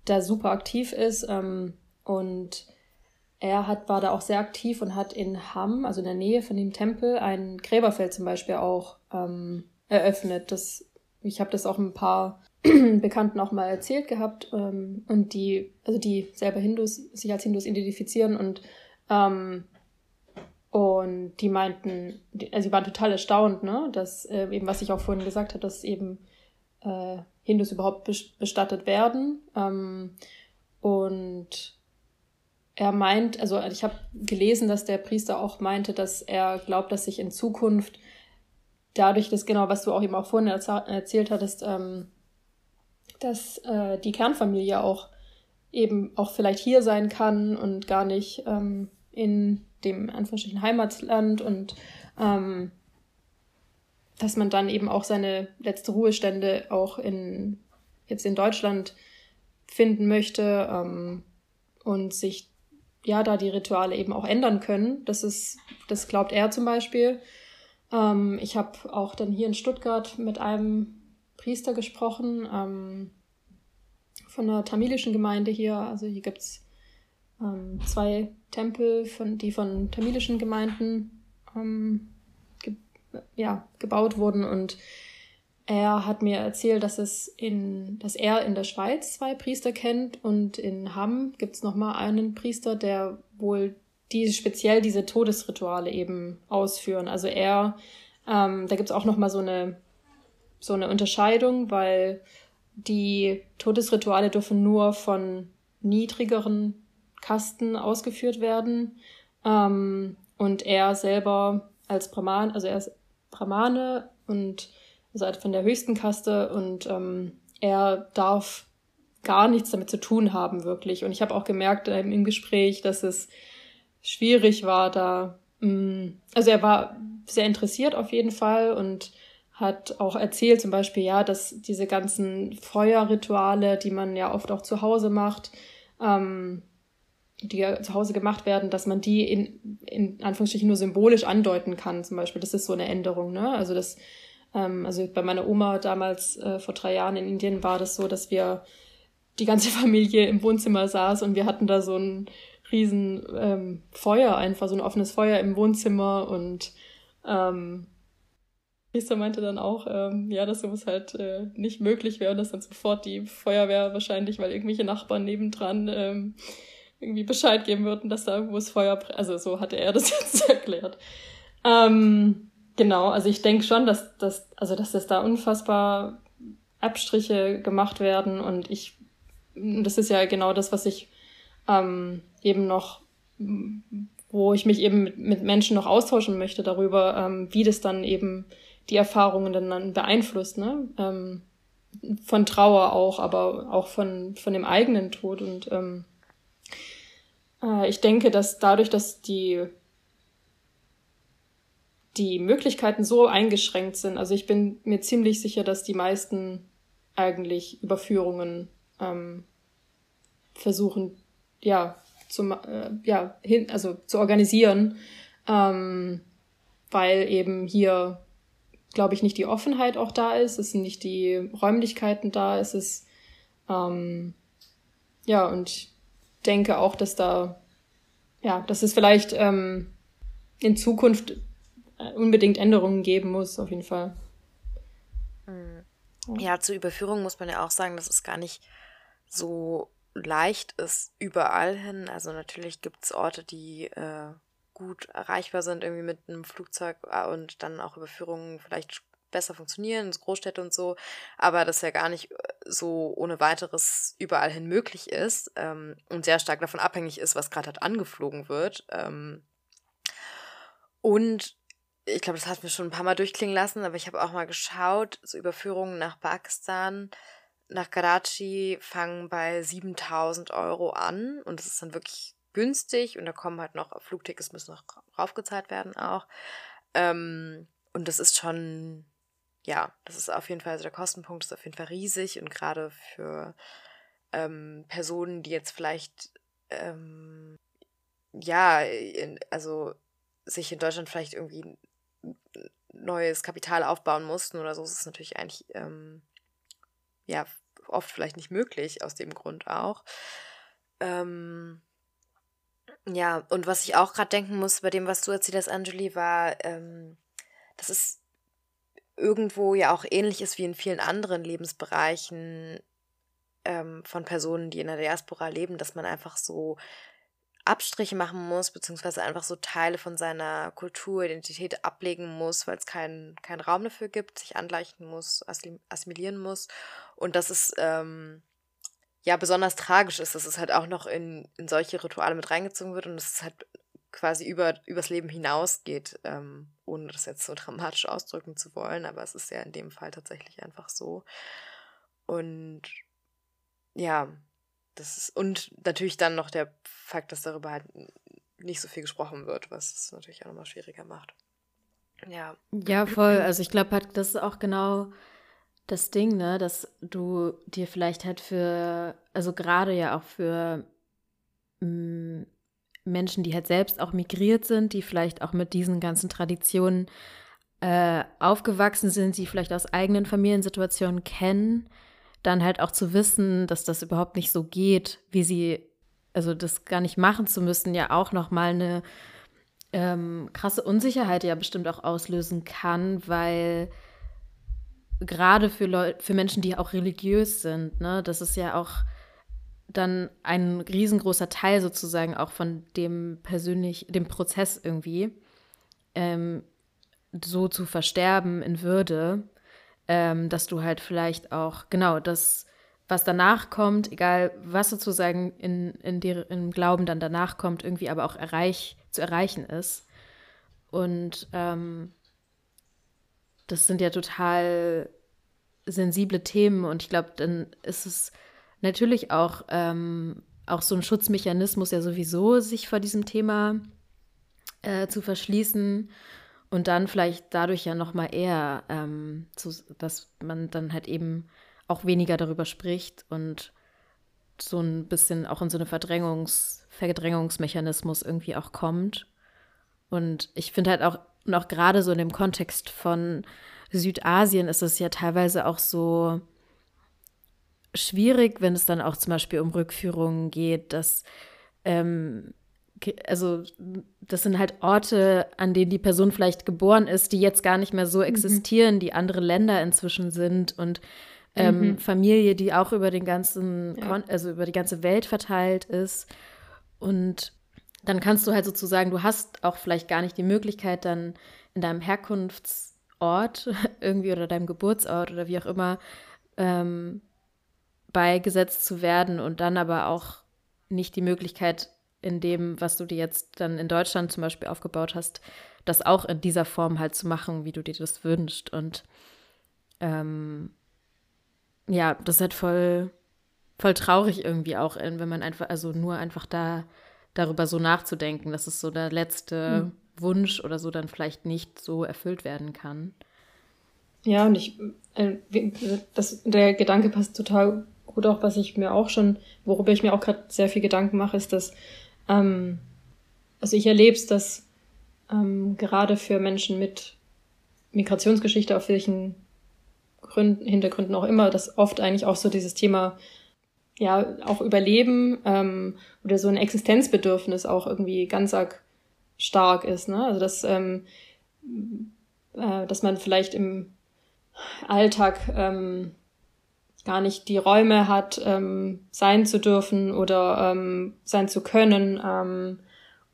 da super aktiv ist ähm, und er hat, war da auch sehr aktiv und hat in Hamm, also in der Nähe von dem Tempel, ein Gräberfeld zum Beispiel auch ähm, eröffnet. Das, ich habe das auch ein paar Bekannten auch mal erzählt gehabt ähm, und die, also die selber Hindus, sich als Hindus identifizieren und ähm, und die meinten, also sie waren total erstaunt, ne, dass äh, eben, was ich auch vorhin gesagt habe, dass eben äh, Hindus überhaupt bestattet werden. Ähm, und er meint, also ich habe gelesen, dass der Priester auch meinte, dass er glaubt, dass sich in Zukunft dadurch, dass genau, was du auch eben auch vorhin erzählt hattest, ähm, dass äh, die Kernfamilie auch eben auch vielleicht hier sein kann und gar nicht ähm, in dem Anführungsstrichen Heimatland und ähm, dass man dann eben auch seine letzte Ruhestände auch in jetzt in Deutschland finden möchte ähm, und sich ja da die Rituale eben auch ändern können. Das ist, das glaubt er zum Beispiel. Ähm, ich habe auch dann hier in Stuttgart mit einem Priester gesprochen ähm, von der tamilischen Gemeinde hier. Also hier gibt's ähm, zwei Tempel, von, die von tamilischen Gemeinden ähm, ge ja, gebaut wurden und er hat mir erzählt, dass es in, dass er in der Schweiz zwei Priester kennt und in Hamm gibt es nochmal einen Priester, der wohl die speziell diese Todesrituale eben ausführen. Also er, ähm, da gibt es auch nochmal so eine, so eine Unterscheidung, weil die Todesrituale dürfen nur von niedrigeren Kasten ausgeführt werden. Ähm, und er selber als Brahman, also er ist Brahmane und also halt von der höchsten Kaste und ähm, er darf gar nichts damit zu tun haben, wirklich. Und ich habe auch gemerkt ähm, im Gespräch, dass es schwierig war, da. Mh, mm, also er war sehr interessiert auf jeden Fall und hat auch erzählt, zum Beispiel, ja, dass diese ganzen Feuerrituale, die man ja oft auch zu Hause macht, ähm, die ja zu Hause gemacht werden, dass man die in, in Anführungsstrichen nur symbolisch andeuten kann, zum Beispiel. Das ist so eine Änderung, ne? Also das ähm, also bei meiner Oma damals äh, vor drei Jahren in Indien war das so, dass wir die ganze Familie im Wohnzimmer saß und wir hatten da so ein riesen ähm, Feuer einfach, so ein offenes Feuer im Wohnzimmer und ähm, Priester meinte dann auch, ähm, ja, dass sowas halt äh, nicht möglich wäre und dass dann sofort die Feuerwehr wahrscheinlich, weil irgendwelche Nachbarn nebendran ähm, irgendwie Bescheid geben würden, dass da irgendwo das Feuer, also so hatte er das jetzt erklärt. Ähm, Genau, also ich denke schon, dass, dass, also dass das da unfassbar Abstriche gemacht werden und ich, das ist ja genau das, was ich ähm, eben noch, wo ich mich eben mit, mit Menschen noch austauschen möchte darüber, ähm, wie das dann eben die Erfahrungen dann, beeinflusst, ne? Ähm, von Trauer auch, aber auch von, von dem eigenen Tod und ähm, äh, ich denke, dass dadurch, dass die die Möglichkeiten so eingeschränkt sind. Also ich bin mir ziemlich sicher, dass die meisten eigentlich Überführungen ähm, versuchen, ja, zum, äh, ja, hin, also zu organisieren, ähm, weil eben hier, glaube ich, nicht die Offenheit auch da ist, es sind nicht die Räumlichkeiten da, es ist, ähm, ja, und denke auch, dass da, ja, dass es vielleicht ähm, in Zukunft äh, unbedingt Änderungen geben muss, auf jeden Fall. Hm. Ja, zur Überführung muss man ja auch sagen, dass es gar nicht so leicht ist überall hin. Also natürlich gibt es Orte, die äh, gut erreichbar sind, irgendwie mit einem Flugzeug äh, und dann auch Überführungen vielleicht besser funktionieren, Großstädte und so, aber das ja gar nicht äh, so ohne weiteres überall hin möglich ist ähm, und sehr stark davon abhängig ist, was gerade halt angeflogen wird. Ähm, und ich glaube, das hat mir schon ein paar Mal durchklingen lassen, aber ich habe auch mal geschaut, so Überführungen nach Pakistan, nach Karachi fangen bei 7000 Euro an und das ist dann wirklich günstig und da kommen halt noch Flugtickets müssen noch raufgezahlt werden auch. Ähm, und das ist schon, ja, das ist auf jeden Fall, also der Kostenpunkt ist auf jeden Fall riesig und gerade für ähm, Personen, die jetzt vielleicht, ähm, ja, in, also sich in Deutschland vielleicht irgendwie neues Kapital aufbauen mussten oder so, ist es natürlich eigentlich ähm, ja oft vielleicht nicht möglich, aus dem Grund auch. Ähm, ja, und was ich auch gerade denken muss bei dem, was du erzählt hast, Angeli, war, ähm, dass es irgendwo ja auch ähnlich ist wie in vielen anderen Lebensbereichen ähm, von Personen, die in der Diaspora leben, dass man einfach so Abstriche machen muss, beziehungsweise einfach so Teile von seiner Kultur, Identität ablegen muss, weil es keinen kein Raum dafür gibt, sich angleichen muss, assimilieren muss. Und das ist ähm, ja besonders tragisch ist, dass es halt auch noch in, in solche Rituale mit reingezogen wird und es halt quasi über übers Leben hinausgeht, ähm, ohne das jetzt so dramatisch ausdrücken zu wollen, aber es ist ja in dem Fall tatsächlich einfach so. Und ja, das ist, und natürlich dann noch der Fakt, dass darüber halt nicht so viel gesprochen wird, was es natürlich auch nochmal schwieriger macht. Ja. Ja, voll. Also ich glaube halt, das auch genau das Ding, ne, dass du dir vielleicht halt für, also gerade ja auch für mh, mm, Menschen, die halt selbst auch migriert sind, die vielleicht auch mit diesen ganzen Traditionen äh, aufgewachsen sind, die vielleicht aus eigenen Familiensituationen kennen, dann halt auch zu wissen, dass das überhaupt nicht so geht, wie sie, also das gar nicht machen zu müssen, ja auch nochmal eine ähm, krasse Unsicherheit ja bestimmt auch auslösen kann, weil gerade für Leute, für Menschen, die auch religiös sind, ne, das ist ja auch dann ein riesengroßer Teil sozusagen auch von dem persönlich, dem Prozess irgendwie, ähm, so zu versterben in Würde, ähm, dass du halt vielleicht auch, genau, das, was danach kommt, egal was sozusagen in, in der, im Glauben dann danach kommt, irgendwie aber auch erreich, zu erreichen ist. Und ähm, das sind ja total sensible Themen und ich glaube, dann ist es natürlich auch, ähm, auch so ein Schutzmechanismus ja sowieso, sich vor diesem Thema äh, zu verschließen und dann vielleicht dadurch ja noch mal eher, ähm, zu, dass man dann halt eben auch weniger darüber spricht und so ein bisschen auch in so eine Verdrängungs, Verdrängungsmechanismus irgendwie auch kommt. Und ich finde halt auch, und auch gerade so in dem Kontext von Südasien ist es ja teilweise auch so schwierig, wenn es dann auch zum Beispiel um Rückführungen geht, dass ähm, also das sind halt Orte, an denen die Person vielleicht geboren ist, die jetzt gar nicht mehr so mhm. existieren, mhm. die andere Länder inzwischen sind und ähm, mhm. Familie, die auch über den ganzen, ja. also über die ganze Welt verteilt ist. Und dann kannst du halt sozusagen, du hast auch vielleicht gar nicht die Möglichkeit, dann in deinem Herkunfts Ort irgendwie oder deinem Geburtsort oder wie auch immer ähm, beigesetzt zu werden und dann aber auch nicht die Möglichkeit in dem, was du dir jetzt dann in Deutschland zum Beispiel aufgebaut hast, das auch in dieser Form halt zu machen, wie du dir das wünschst. Und ähm, ja, das ist halt voll, voll traurig irgendwie auch, wenn man einfach, also nur einfach da darüber so nachzudenken. Das ist so der letzte. Mhm Wunsch oder so dann vielleicht nicht so erfüllt werden kann. Ja, und ich, äh, das, der Gedanke passt total gut auch, was ich mir auch schon, worüber ich mir auch gerade sehr viel Gedanken mache, ist, dass, ähm, also ich erlebe es, dass ähm, gerade für Menschen mit Migrationsgeschichte, auf welchen Gründen, Hintergründen auch immer, dass oft eigentlich auch so dieses Thema ja auch Überleben ähm, oder so ein Existenzbedürfnis auch irgendwie ganz arg stark ist. Ne? Also dass, ähm, äh, dass man vielleicht im Alltag ähm, gar nicht die Räume hat, ähm, sein zu dürfen oder ähm, sein zu können ähm,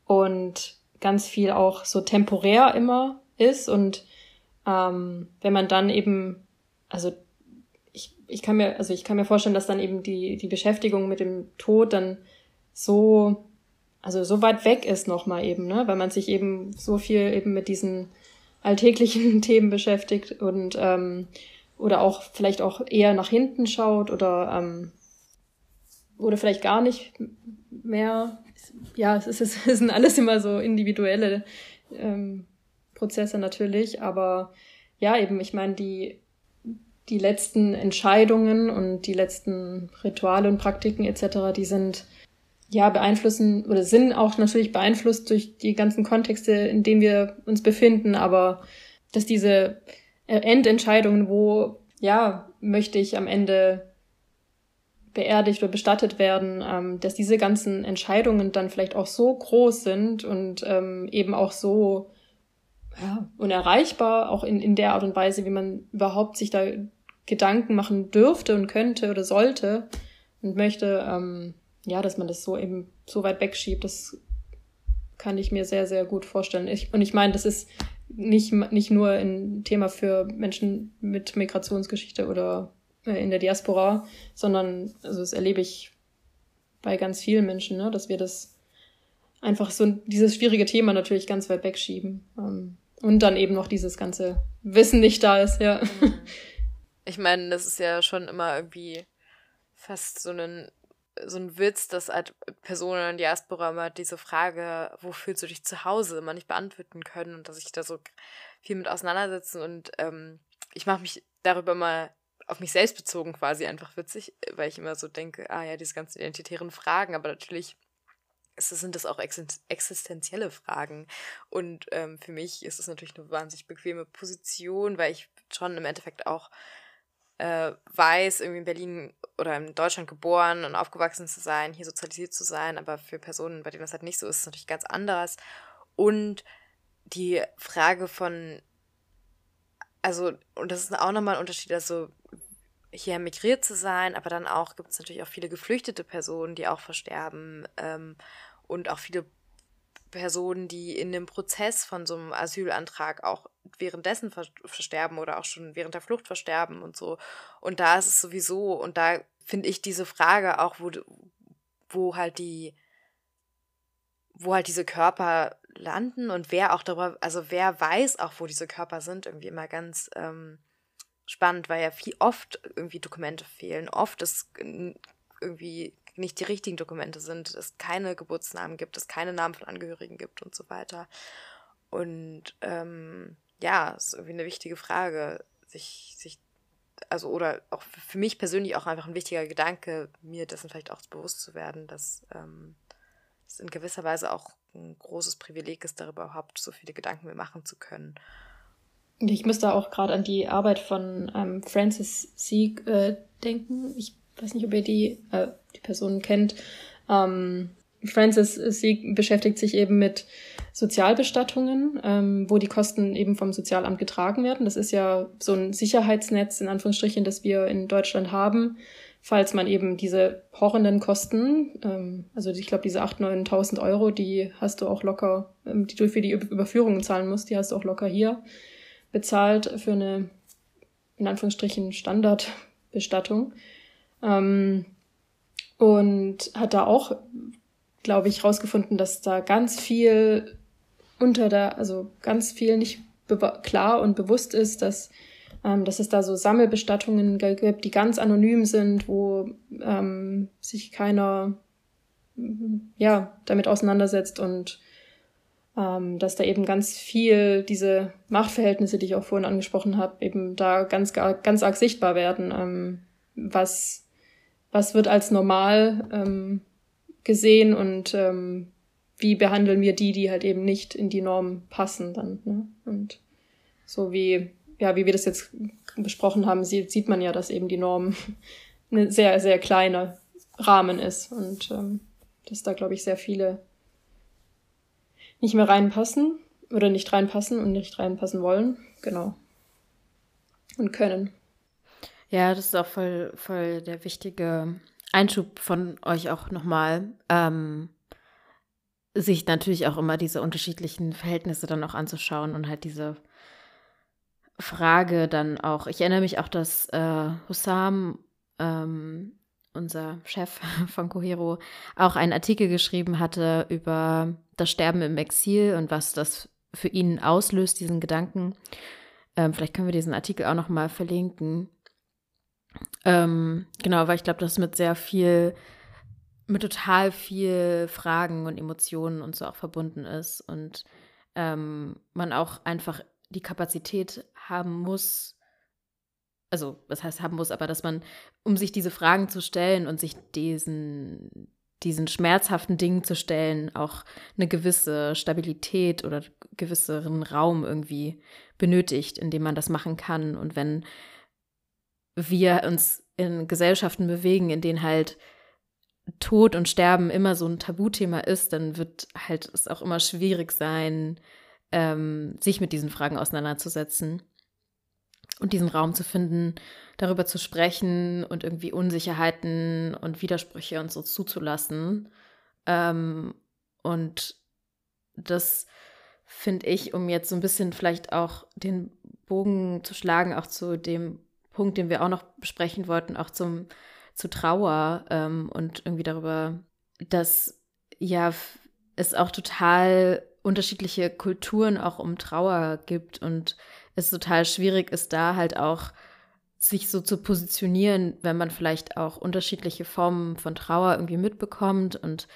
und ganz viel auch so temporär immer ist und ähm, wenn man dann eben, also ich, ich kann mir, also ich kann mir vorstellen, dass dann eben die, die Beschäftigung mit dem Tod dann so, also so weit weg ist nochmal eben, ne, weil man sich eben so viel eben mit diesen alltäglichen Themen beschäftigt und ähm, oder auch vielleicht auch eher nach hinten schaut oder ähm, oder vielleicht gar nicht mehr. Ja, es, ist, es sind alles immer so individuelle ähm, Prozesse natürlich, aber ja, eben, ich meine, die, die letzten Entscheidungen und die letzten Rituale und Praktiken etc., die sind ja beeinflussen oder sind auch natürlich beeinflusst durch die ganzen Kontexte, in denen wir uns befinden, aber dass diese Endentscheidungen, wo ja, möchte ich am Ende beerdigt oder bestattet werden, ähm, dass diese ganzen Entscheidungen dann vielleicht auch so groß sind und ähm, eben auch so ja, unerreichbar, auch in, in der Art und Weise, wie man überhaupt sich da Gedanken machen dürfte und könnte oder sollte und möchte, ähm, ja, dass man das so eben so weit wegschiebt, das kann ich mir sehr, sehr gut vorstellen. Ich, und ich meine, das ist nicht, nicht nur ein Thema für Menschen mit Migrationsgeschichte oder äh, in der Diaspora, sondern also das erlebe ich bei ganz vielen Menschen, ne, dass wir das einfach so dieses schwierige Thema natürlich ganz weit wegschieben. Ähm, und dann eben noch dieses ganze Wissen nicht da ist, ja. Mhm. Ich meine, das ist ja schon immer irgendwie fast so ein so ein Witz, dass halt Personen in Diaspora immer diese Frage, wo fühlst du dich zu Hause, immer nicht beantworten können und dass ich da so viel mit auseinandersetzen und ähm, ich mache mich darüber mal auf mich selbst bezogen quasi einfach witzig, weil ich immer so denke, ah ja, diese ganzen identitären Fragen, aber natürlich sind das auch existenzielle Fragen. Und ähm, für mich ist es natürlich eine wahnsinnig bequeme Position, weil ich schon im Endeffekt auch äh, weiß, irgendwie in Berlin oder in Deutschland geboren und aufgewachsen zu sein, hier sozialisiert zu sein, aber für Personen, bei denen das halt nicht so ist, ist es natürlich ganz anders. Und die Frage von, also, und das ist auch nochmal ein Unterschied, also hier emigriert zu sein, aber dann auch gibt es natürlich auch viele geflüchtete Personen, die auch versterben ähm, und auch viele Personen, die in dem Prozess von so einem Asylantrag auch währenddessen versterben oder auch schon während der Flucht versterben und so. Und da ist es sowieso, und da finde ich diese Frage auch, wo, wo halt die, wo halt diese Körper landen und wer auch darüber, also wer weiß auch, wo diese Körper sind, irgendwie immer ganz ähm, spannend, weil ja viel oft irgendwie Dokumente fehlen. Oft ist irgendwie nicht die richtigen Dokumente sind, es keine Geburtsnamen gibt, es keine Namen von Angehörigen gibt und so weiter. Und ähm, ja, ist irgendwie eine wichtige Frage, sich, sich, also oder auch für mich persönlich auch einfach ein wichtiger Gedanke, mir dessen vielleicht auch bewusst zu werden, dass ähm, es in gewisser Weise auch ein großes Privileg ist, darüber überhaupt so viele Gedanken mir machen zu können. Ich müsste auch gerade an die Arbeit von ähm, Francis Sieg äh, denken. Ich weiß nicht, ob ihr die, äh, die Person kennt. Ähm, Francis sie beschäftigt sich eben mit Sozialbestattungen, ähm, wo die Kosten eben vom Sozialamt getragen werden. Das ist ja so ein Sicherheitsnetz in Anführungsstrichen, das wir in Deutschland haben, falls man eben diese horrenden Kosten, ähm, also ich glaube diese 8.000, 9.000 Euro, die hast du auch locker, ähm, die du für die Überführungen zahlen musst, die hast du auch locker hier bezahlt für eine in Anführungsstrichen Standardbestattung. Ähm, und hat da auch, glaube ich, rausgefunden, dass da ganz viel unter der, also ganz viel nicht klar und bewusst ist, dass, ähm, dass es da so Sammelbestattungen gibt, die ganz anonym sind, wo ähm, sich keiner ja damit auseinandersetzt und ähm, dass da eben ganz viel diese Machtverhältnisse, die ich auch vorhin angesprochen habe, eben da ganz ganz arg sichtbar werden, ähm, was was wird als normal ähm, gesehen und ähm, wie behandeln wir die, die halt eben nicht in die Norm passen dann. Ne? Und so wie, ja, wie wir das jetzt besprochen haben, sieht, man ja, dass eben die Norm eine sehr, sehr kleine Rahmen ist und ähm, dass da, glaube ich, sehr viele nicht mehr reinpassen oder nicht reinpassen und nicht reinpassen wollen. Genau. Und können. Ja, das ist auch voll, voll der wichtige Einschub von euch auch nochmal. Ähm, sich natürlich auch immer diese unterschiedlichen Verhältnisse dann auch anzuschauen und halt diese Frage dann auch. Ich erinnere mich auch, dass äh, Hussam, ähm, unser Chef von Cohero, auch einen Artikel geschrieben hatte über das Sterben im Exil und was das für ihn auslöst, diesen Gedanken. Ähm, vielleicht können wir diesen Artikel auch noch mal verlinken. Ähm, genau, weil ich glaube, das mit sehr viel, mit total viel Fragen und Emotionen und so auch verbunden ist und ähm, man auch einfach die Kapazität haben muss, also was heißt haben muss, aber dass man, um sich diese Fragen zu stellen und sich diesen, diesen schmerzhaften Dingen zu stellen, auch eine gewisse Stabilität oder gewisseren Raum irgendwie benötigt, in dem man das machen kann. Und wenn wir uns in Gesellschaften bewegen, in denen halt Tod und Sterben immer so ein Tabuthema ist, dann wird halt es auch immer schwierig sein, ähm, sich mit diesen Fragen auseinanderzusetzen und diesen Raum zu finden, darüber zu sprechen und irgendwie Unsicherheiten und Widersprüche und so zuzulassen. Ähm, und das finde ich, um jetzt so ein bisschen vielleicht auch den Bogen zu schlagen, auch zu dem Punkt, den wir auch noch besprechen wollten, auch zum, zu Trauer ähm, und irgendwie darüber, dass ja es auch total unterschiedliche Kulturen auch um Trauer gibt und es total schwierig ist, da halt auch sich so zu positionieren, wenn man vielleicht auch unterschiedliche Formen von Trauer irgendwie mitbekommt. Und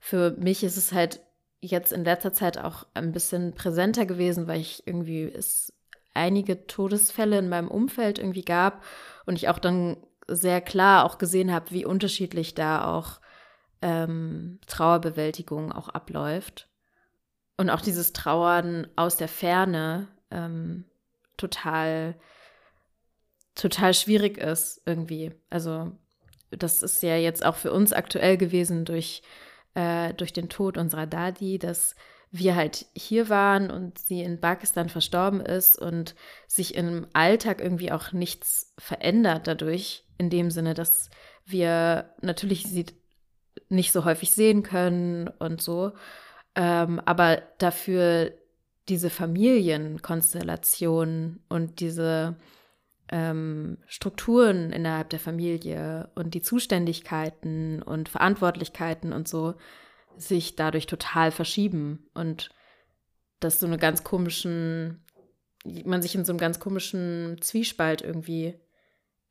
für mich ist es halt jetzt in letzter Zeit auch ein bisschen präsenter gewesen, weil ich irgendwie es einige Todesfälle in meinem Umfeld irgendwie gab und ich auch dann sehr klar auch gesehen habe, wie unterschiedlich da auch ähm, Trauerbewältigung auch abläuft. Und auch dieses Trauern aus der Ferne ähm, total, total schwierig ist irgendwie. Also das ist ja jetzt auch für uns aktuell gewesen durch, äh, durch den Tod unserer Dadi, dass wir halt hier waren und sie in Pakistan verstorben ist und sich im Alltag irgendwie auch nichts verändert dadurch, in dem Sinne, dass wir natürlich sie nicht so häufig sehen können und so, ähm, aber dafür diese Familienkonstellation und diese ähm, Strukturen innerhalb der Familie und die Zuständigkeiten und Verantwortlichkeiten und so sich dadurch total verschieben und dass so eine ganz komischen, man sich in so einem ganz komischen Zwiespalt irgendwie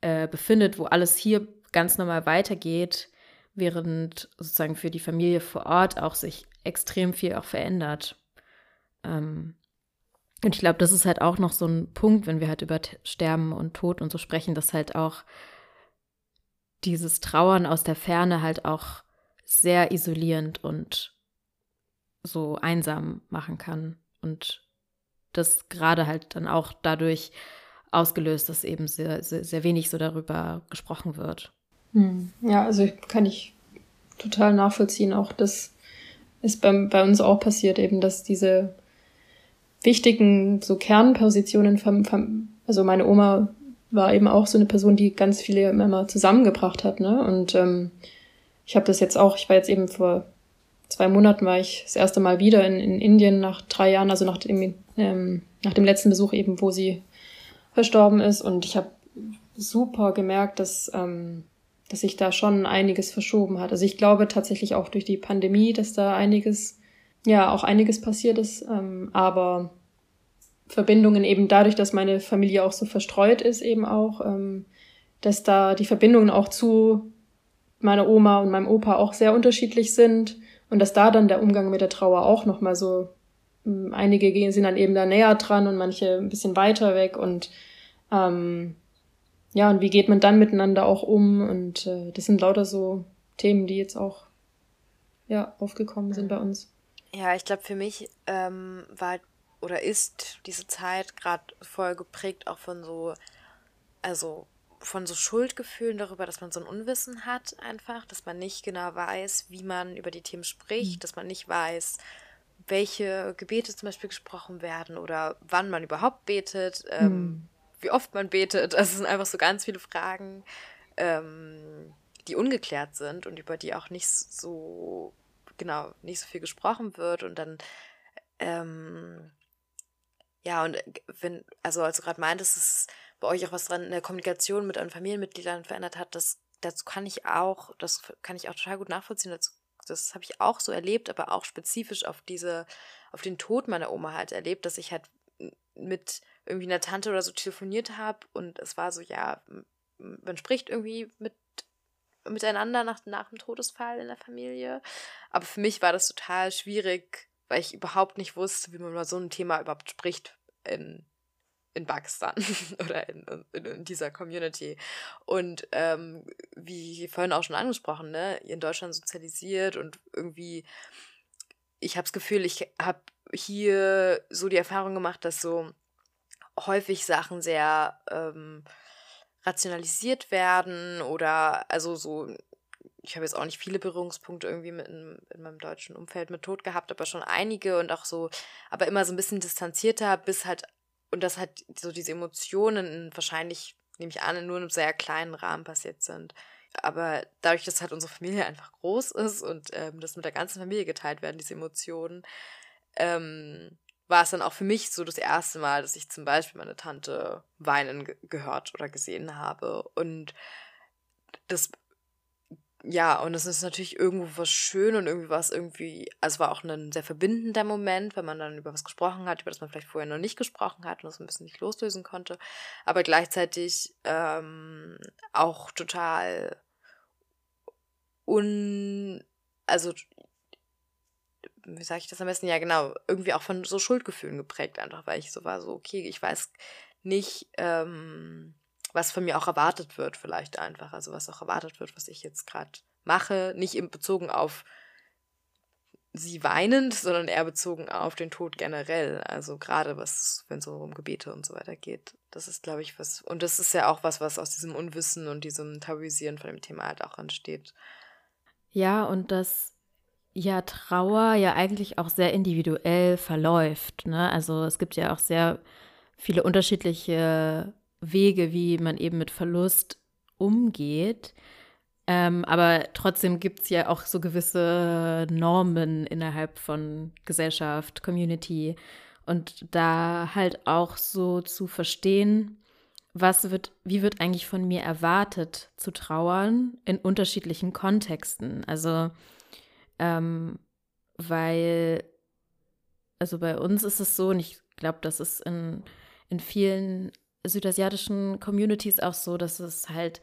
äh, befindet, wo alles hier ganz normal weitergeht, während sozusagen für die Familie vor Ort auch sich extrem viel auch verändert. Ähm, und ich glaube, das ist halt auch noch so ein Punkt, wenn wir halt über Sterben und Tod und so sprechen, dass halt auch dieses Trauern aus der Ferne halt auch sehr isolierend und so einsam machen kann. Und das gerade halt dann auch dadurch ausgelöst, dass eben sehr, sehr, sehr wenig so darüber gesprochen wird. Hm. Ja, also kann ich total nachvollziehen. Auch das ist bei, bei uns auch passiert, eben, dass diese wichtigen so Kernpositionen, vom, vom, also meine Oma war eben auch so eine Person, die ganz viele immer zusammengebracht hat, ne? Und ähm, ich habe das jetzt auch, ich war jetzt eben vor zwei Monaten war ich das erste Mal wieder in, in Indien nach drei Jahren, also nach dem, ähm, nach dem letzten Besuch eben, wo sie verstorben ist. Und ich habe super gemerkt, dass, ähm, dass sich da schon einiges verschoben hat. Also ich glaube tatsächlich auch durch die Pandemie, dass da einiges, ja, auch einiges passiert ist. Ähm, aber Verbindungen eben dadurch, dass meine Familie auch so verstreut ist, eben auch, ähm, dass da die Verbindungen auch zu meiner Oma und meinem Opa auch sehr unterschiedlich sind und dass da dann der Umgang mit der Trauer auch nochmal so, ähm, einige gehen, sind dann eben da näher dran und manche ein bisschen weiter weg und ähm, ja, und wie geht man dann miteinander auch um und äh, das sind lauter so Themen, die jetzt auch ja, aufgekommen sind bei uns. Ja, ich glaube, für mich ähm, war oder ist diese Zeit gerade voll geprägt auch von so, also von so Schuldgefühlen darüber, dass man so ein Unwissen hat, einfach, dass man nicht genau weiß, wie man über die Themen spricht, mhm. dass man nicht weiß, welche Gebete zum Beispiel gesprochen werden oder wann man überhaupt betet, ähm, mhm. wie oft man betet. Also es sind einfach so ganz viele Fragen, ähm, die ungeklärt sind und über die auch nicht so, genau, nicht so viel gesprochen wird und dann, ähm, ja, und wenn, also als du gerade meintest, es bei euch auch was dran in der Kommunikation mit euren Familienmitgliedern verändert hat, das, dazu kann ich auch, das kann ich auch total gut nachvollziehen, dazu das habe ich auch so erlebt, aber auch spezifisch auf diese, auf den Tod meiner Oma halt erlebt, dass ich halt mit irgendwie einer Tante oder so telefoniert habe und es war so, ja, man spricht irgendwie mit miteinander nach, nach dem Todesfall in der Familie. Aber für mich war das total schwierig, weil ich überhaupt nicht wusste, wie man über so ein Thema überhaupt spricht in in Pakistan oder in, in, in, dieser Community. Und ähm, wie vorhin auch schon angesprochen, ne, in Deutschland sozialisiert und irgendwie, ich habe das Gefühl, ich habe hier so die Erfahrung gemacht, dass so häufig Sachen sehr ähm, rationalisiert werden oder also so ich habe jetzt auch nicht viele Berührungspunkte irgendwie mit in, in, meinem deutschen Umfeld mit Tod gehabt, aber schon einige und auch so, aber immer so ein bisschen distanzierter, bis halt und dass halt so diese Emotionen wahrscheinlich, nehme ich an, nur in einem sehr kleinen Rahmen passiert sind. Aber dadurch, dass halt unsere Familie einfach groß ist und ähm, das mit der ganzen Familie geteilt werden, diese Emotionen, ähm, war es dann auch für mich so das erste Mal, dass ich zum Beispiel meine Tante weinen ge gehört oder gesehen habe. Und das ja, und es ist natürlich irgendwo was schön und irgendwie was irgendwie, also war auch ein sehr verbindender Moment, wenn man dann über was gesprochen hat, über das man vielleicht vorher noch nicht gesprochen hat und das ein bisschen nicht loslösen konnte. Aber gleichzeitig ähm, auch total un, also wie sage ich das am besten? Ja, genau, irgendwie auch von so Schuldgefühlen geprägt, einfach weil ich so war, so, okay, ich weiß nicht, ähm, was von mir auch erwartet wird, vielleicht einfach. Also was auch erwartet wird, was ich jetzt gerade mache. Nicht im bezogen auf sie weinend, sondern eher bezogen auf den Tod generell. Also gerade was, wenn es um Gebete und so weiter geht. Das ist, glaube ich, was. Und das ist ja auch was, was aus diesem Unwissen und diesem Tabuisieren von dem Thema halt auch entsteht. Ja, und dass ja Trauer ja eigentlich auch sehr individuell verläuft. Ne? Also es gibt ja auch sehr viele unterschiedliche Wege, wie man eben mit Verlust umgeht. Ähm, aber trotzdem gibt es ja auch so gewisse Normen innerhalb von Gesellschaft, Community. Und da halt auch so zu verstehen, was wird, wie wird eigentlich von mir erwartet zu trauern in unterschiedlichen Kontexten. Also, ähm, weil, also bei uns ist es so, und ich glaube, das ist in, in vielen südasiatischen Communities auch so, dass es halt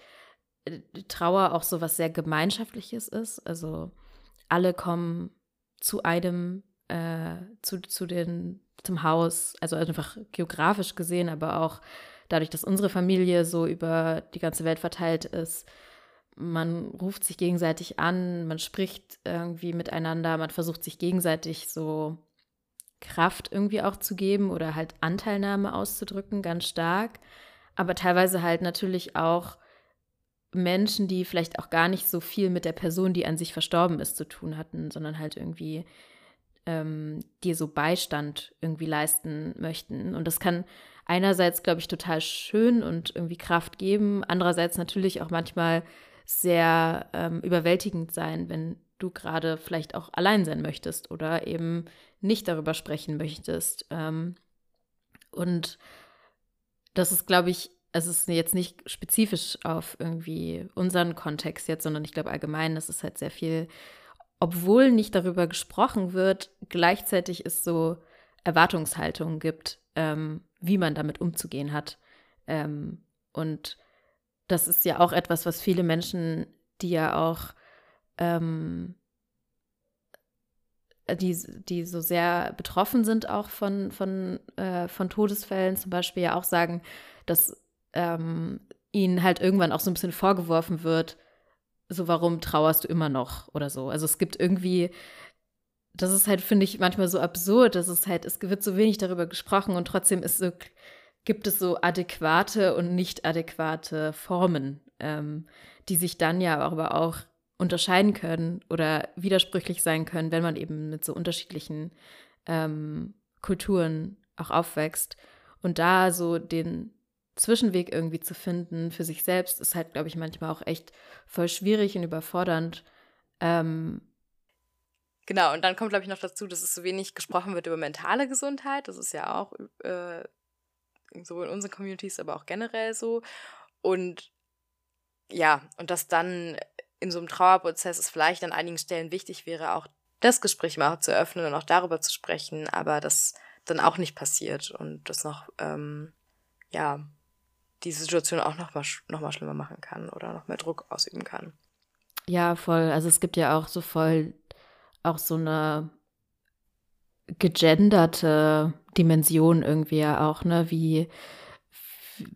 äh, Trauer auch so was sehr Gemeinschaftliches ist. Also alle kommen zu einem, äh, zu, zu den, zum Haus, also einfach geografisch gesehen, aber auch dadurch, dass unsere Familie so über die ganze Welt verteilt ist. Man ruft sich gegenseitig an, man spricht irgendwie miteinander, man versucht sich gegenseitig so Kraft irgendwie auch zu geben oder halt Anteilnahme auszudrücken, ganz stark. Aber teilweise halt natürlich auch Menschen, die vielleicht auch gar nicht so viel mit der Person, die an sich verstorben ist, zu tun hatten, sondern halt irgendwie ähm, dir so Beistand irgendwie leisten möchten. Und das kann einerseits, glaube ich, total schön und irgendwie Kraft geben, andererseits natürlich auch manchmal sehr ähm, überwältigend sein, wenn du gerade vielleicht auch allein sein möchtest oder eben nicht darüber sprechen möchtest. Ähm, und das ist, glaube ich, es ist jetzt nicht spezifisch auf irgendwie unseren Kontext jetzt, sondern ich glaube allgemein, das ist halt sehr viel, obwohl nicht darüber gesprochen wird, gleichzeitig es so Erwartungshaltungen gibt, ähm, wie man damit umzugehen hat. Ähm, und das ist ja auch etwas, was viele Menschen, die ja auch ähm, die, die so sehr betroffen sind auch von, von, äh, von Todesfällen zum Beispiel ja auch sagen, dass ähm, ihnen halt irgendwann auch so ein bisschen vorgeworfen wird, so warum trauerst du immer noch oder so. Also es gibt irgendwie, das ist halt, finde ich, manchmal so absurd, dass es halt, es wird so wenig darüber gesprochen und trotzdem ist so gibt es so adäquate und nicht adäquate Formen, ähm, die sich dann ja aber auch unterscheiden können oder widersprüchlich sein können, wenn man eben mit so unterschiedlichen ähm, Kulturen auch aufwächst. Und da so den Zwischenweg irgendwie zu finden für sich selbst, ist halt, glaube ich, manchmal auch echt voll schwierig und überfordernd. Ähm, genau, und dann kommt, glaube ich, noch dazu, dass es so wenig gesprochen wird über mentale Gesundheit. Das ist ja auch äh, sowohl in unseren Communities, aber auch generell so. Und ja, und dass dann in so einem Trauerprozess es vielleicht an einigen Stellen wichtig wäre, auch das Gespräch mal zu öffnen und auch darüber zu sprechen, aber das dann auch nicht passiert und das noch, ähm, ja, die Situation auch noch mal, noch mal schlimmer machen kann oder noch mehr Druck ausüben kann. Ja, voll. Also es gibt ja auch so voll auch so eine gegenderte Dimension irgendwie ja auch, ne? Wie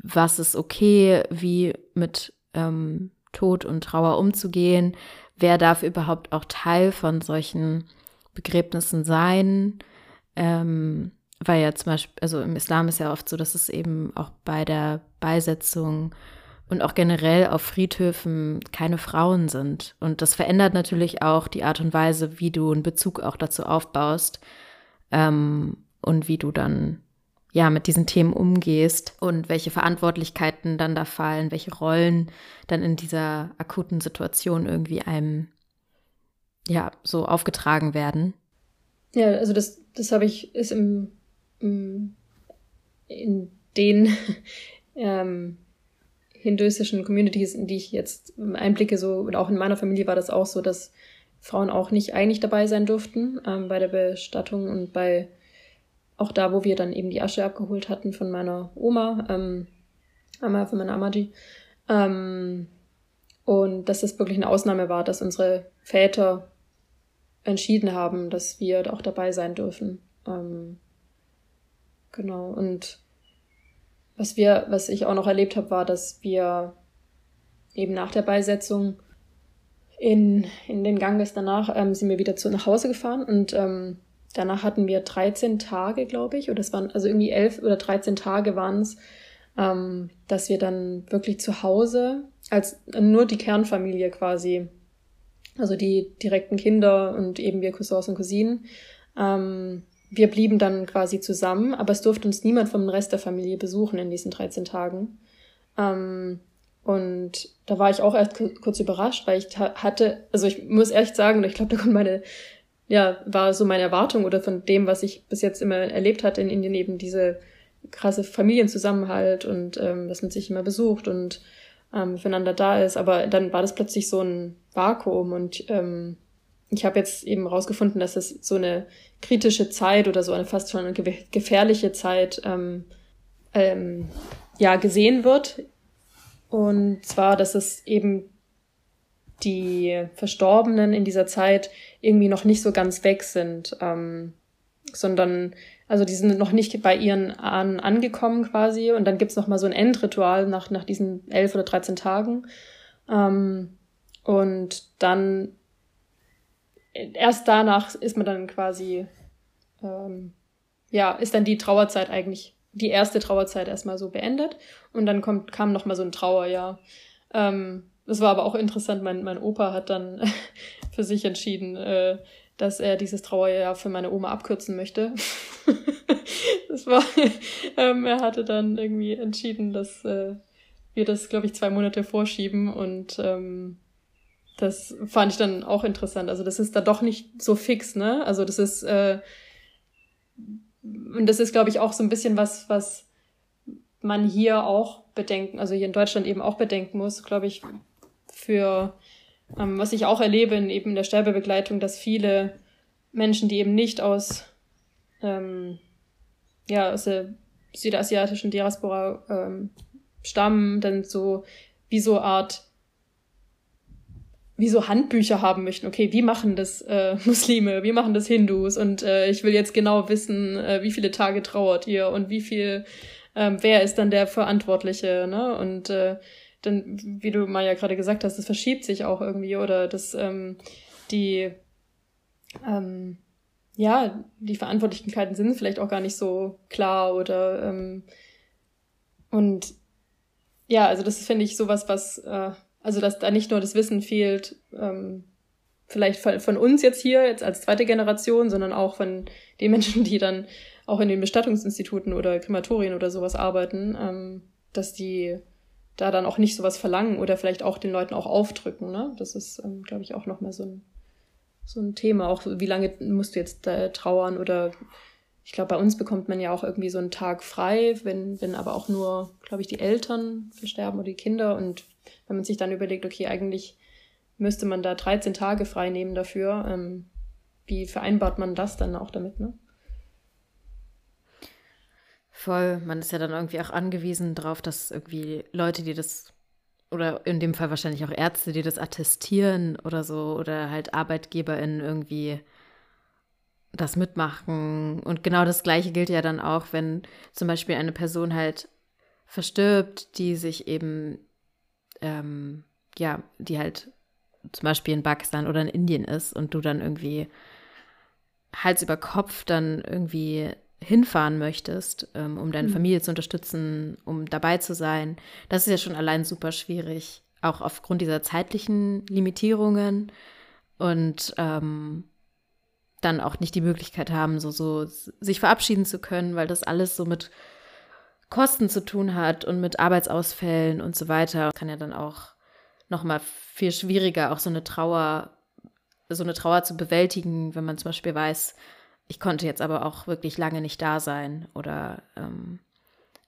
was ist okay, wie mit ähm, Tod und Trauer umzugehen, wer darf überhaupt auch Teil von solchen Begräbnissen sein. Ähm, weil ja zum Beispiel, also im Islam ist ja oft so, dass es eben auch bei der Beisetzung und auch generell auf Friedhöfen keine Frauen sind. Und das verändert natürlich auch die Art und Weise, wie du einen Bezug auch dazu aufbaust ähm, und wie du dann ja mit diesen Themen umgehst und welche Verantwortlichkeiten dann da fallen, welche Rollen dann in dieser akuten Situation irgendwie einem ja so aufgetragen werden. Ja, also das, das habe ich, ist im, im in den ähm, hinduistischen Communities, in die ich jetzt einblicke, so und auch in meiner Familie war das auch so, dass Frauen auch nicht eigentlich dabei sein durften ähm, bei der Bestattung und bei auch da, wo wir dann eben die Asche abgeholt hatten von meiner Oma, ähm, von meiner Amaji. Ähm, und dass das wirklich eine Ausnahme war, dass unsere Väter entschieden haben, dass wir auch dabei sein dürfen. Ähm, genau. Und was wir, was ich auch noch erlebt habe, war, dass wir eben nach der Beisetzung in, in den Ganges danach ähm, sind wir wieder zu nach Hause gefahren und ähm, danach hatten wir 13 Tage, glaube ich, oder es waren also irgendwie 11 oder 13 Tage waren es, ähm, dass wir dann wirklich zu Hause als nur die Kernfamilie quasi, also die direkten Kinder und eben wir Cousins und Cousinen, ähm, wir blieben dann quasi zusammen, aber es durfte uns niemand vom Rest der Familie besuchen in diesen 13 Tagen. Ähm, und da war ich auch erst kurz überrascht, weil ich hatte, also ich muss ehrlich sagen, ich glaube, da kommt meine, ja, war so meine Erwartung oder von dem, was ich bis jetzt immer erlebt hatte in Indien, eben diese krasse Familienzusammenhalt und ähm, dass man sich immer besucht und ähm, füreinander da ist. Aber dann war das plötzlich so ein Vakuum und ähm, ich habe jetzt eben rausgefunden, dass es so eine kritische Zeit oder so eine fast schon eine gefährliche Zeit ähm, ähm, ja gesehen wird und zwar, dass es eben die Verstorbenen in dieser Zeit irgendwie noch nicht so ganz weg sind, ähm, sondern also die sind noch nicht bei ihren Ahnen angekommen quasi. Und dann gibt's noch mal so ein Endritual nach, nach diesen elf oder dreizehn Tagen. Ähm, und dann erst danach ist man dann quasi ähm, ja ist dann die Trauerzeit eigentlich die erste Trauerzeit erstmal so beendet. Und dann kommt, kam noch mal so ein Trauerjahr. Ähm, das war aber auch interessant. Mein, mein Opa hat dann für sich entschieden, äh, dass er dieses Trauerjahr für meine Oma abkürzen möchte. das war, ähm, er hatte dann irgendwie entschieden, dass äh, wir das, glaube ich, zwei Monate vorschieben und ähm, das fand ich dann auch interessant. Also das ist da doch nicht so fix, ne? Also das ist äh, und das ist, glaube ich, auch so ein bisschen was, was man hier auch bedenken, also hier in Deutschland eben auch bedenken muss, glaube ich, für ähm, was ich auch erlebe in eben der Sterbebegleitung, dass viele Menschen, die eben nicht aus, ähm, ja, aus der südasiatischen Diaspora ähm, stammen, dann so wie so Art wie so Handbücher haben möchten. Okay, wie machen das äh, Muslime, wie machen das Hindus? Und äh, ich will jetzt genau wissen, äh, wie viele Tage trauert ihr und wie viel, ähm, wer ist dann der Verantwortliche, ne? Und äh, dann, wie du mal ja gerade gesagt hast, das verschiebt sich auch irgendwie oder das, ähm, die, ähm, ja, die Verantwortlichkeiten sind vielleicht auch gar nicht so klar oder ähm, Und ja, also das finde ich sowas, was, äh, also dass da nicht nur das Wissen fehlt, ähm, vielleicht von, von uns jetzt hier, jetzt als zweite Generation, sondern auch von den Menschen, die dann auch in den Bestattungsinstituten oder Krematorien oder sowas arbeiten, ähm, dass die da dann auch nicht sowas verlangen oder vielleicht auch den Leuten auch aufdrücken. Ne? Das ist, ähm, glaube ich, auch nochmal so ein, so ein Thema. Auch wie lange musst du jetzt äh, trauern oder ich glaube, bei uns bekommt man ja auch irgendwie so einen Tag frei, wenn, wenn aber auch nur, glaube ich, die Eltern versterben oder die Kinder. Und wenn man sich dann überlegt, okay, eigentlich müsste man da 13 Tage frei nehmen dafür, ähm, wie vereinbart man das dann auch damit, ne? Voll, man ist ja dann irgendwie auch angewiesen darauf, dass irgendwie Leute, die das, oder in dem Fall wahrscheinlich auch Ärzte, die das attestieren oder so, oder halt ArbeitgeberInnen irgendwie das mitmachen. Und genau das Gleiche gilt ja dann auch, wenn zum Beispiel eine Person halt verstirbt, die sich eben, ähm, ja, die halt zum Beispiel in Pakistan oder in Indien ist und du dann irgendwie Hals über Kopf dann irgendwie hinfahren möchtest, ähm, um deine mhm. Familie zu unterstützen, um dabei zu sein. Das ist ja schon allein super schwierig, auch aufgrund dieser zeitlichen Limitierungen. Und ähm, dann auch nicht die Möglichkeit haben, so, so sich verabschieden zu können, weil das alles so mit Kosten zu tun hat und mit Arbeitsausfällen und so weiter. Kann ja dann auch nochmal viel schwieriger, auch so eine Trauer, so eine Trauer zu bewältigen, wenn man zum Beispiel weiß, ich konnte jetzt aber auch wirklich lange nicht da sein oder ähm,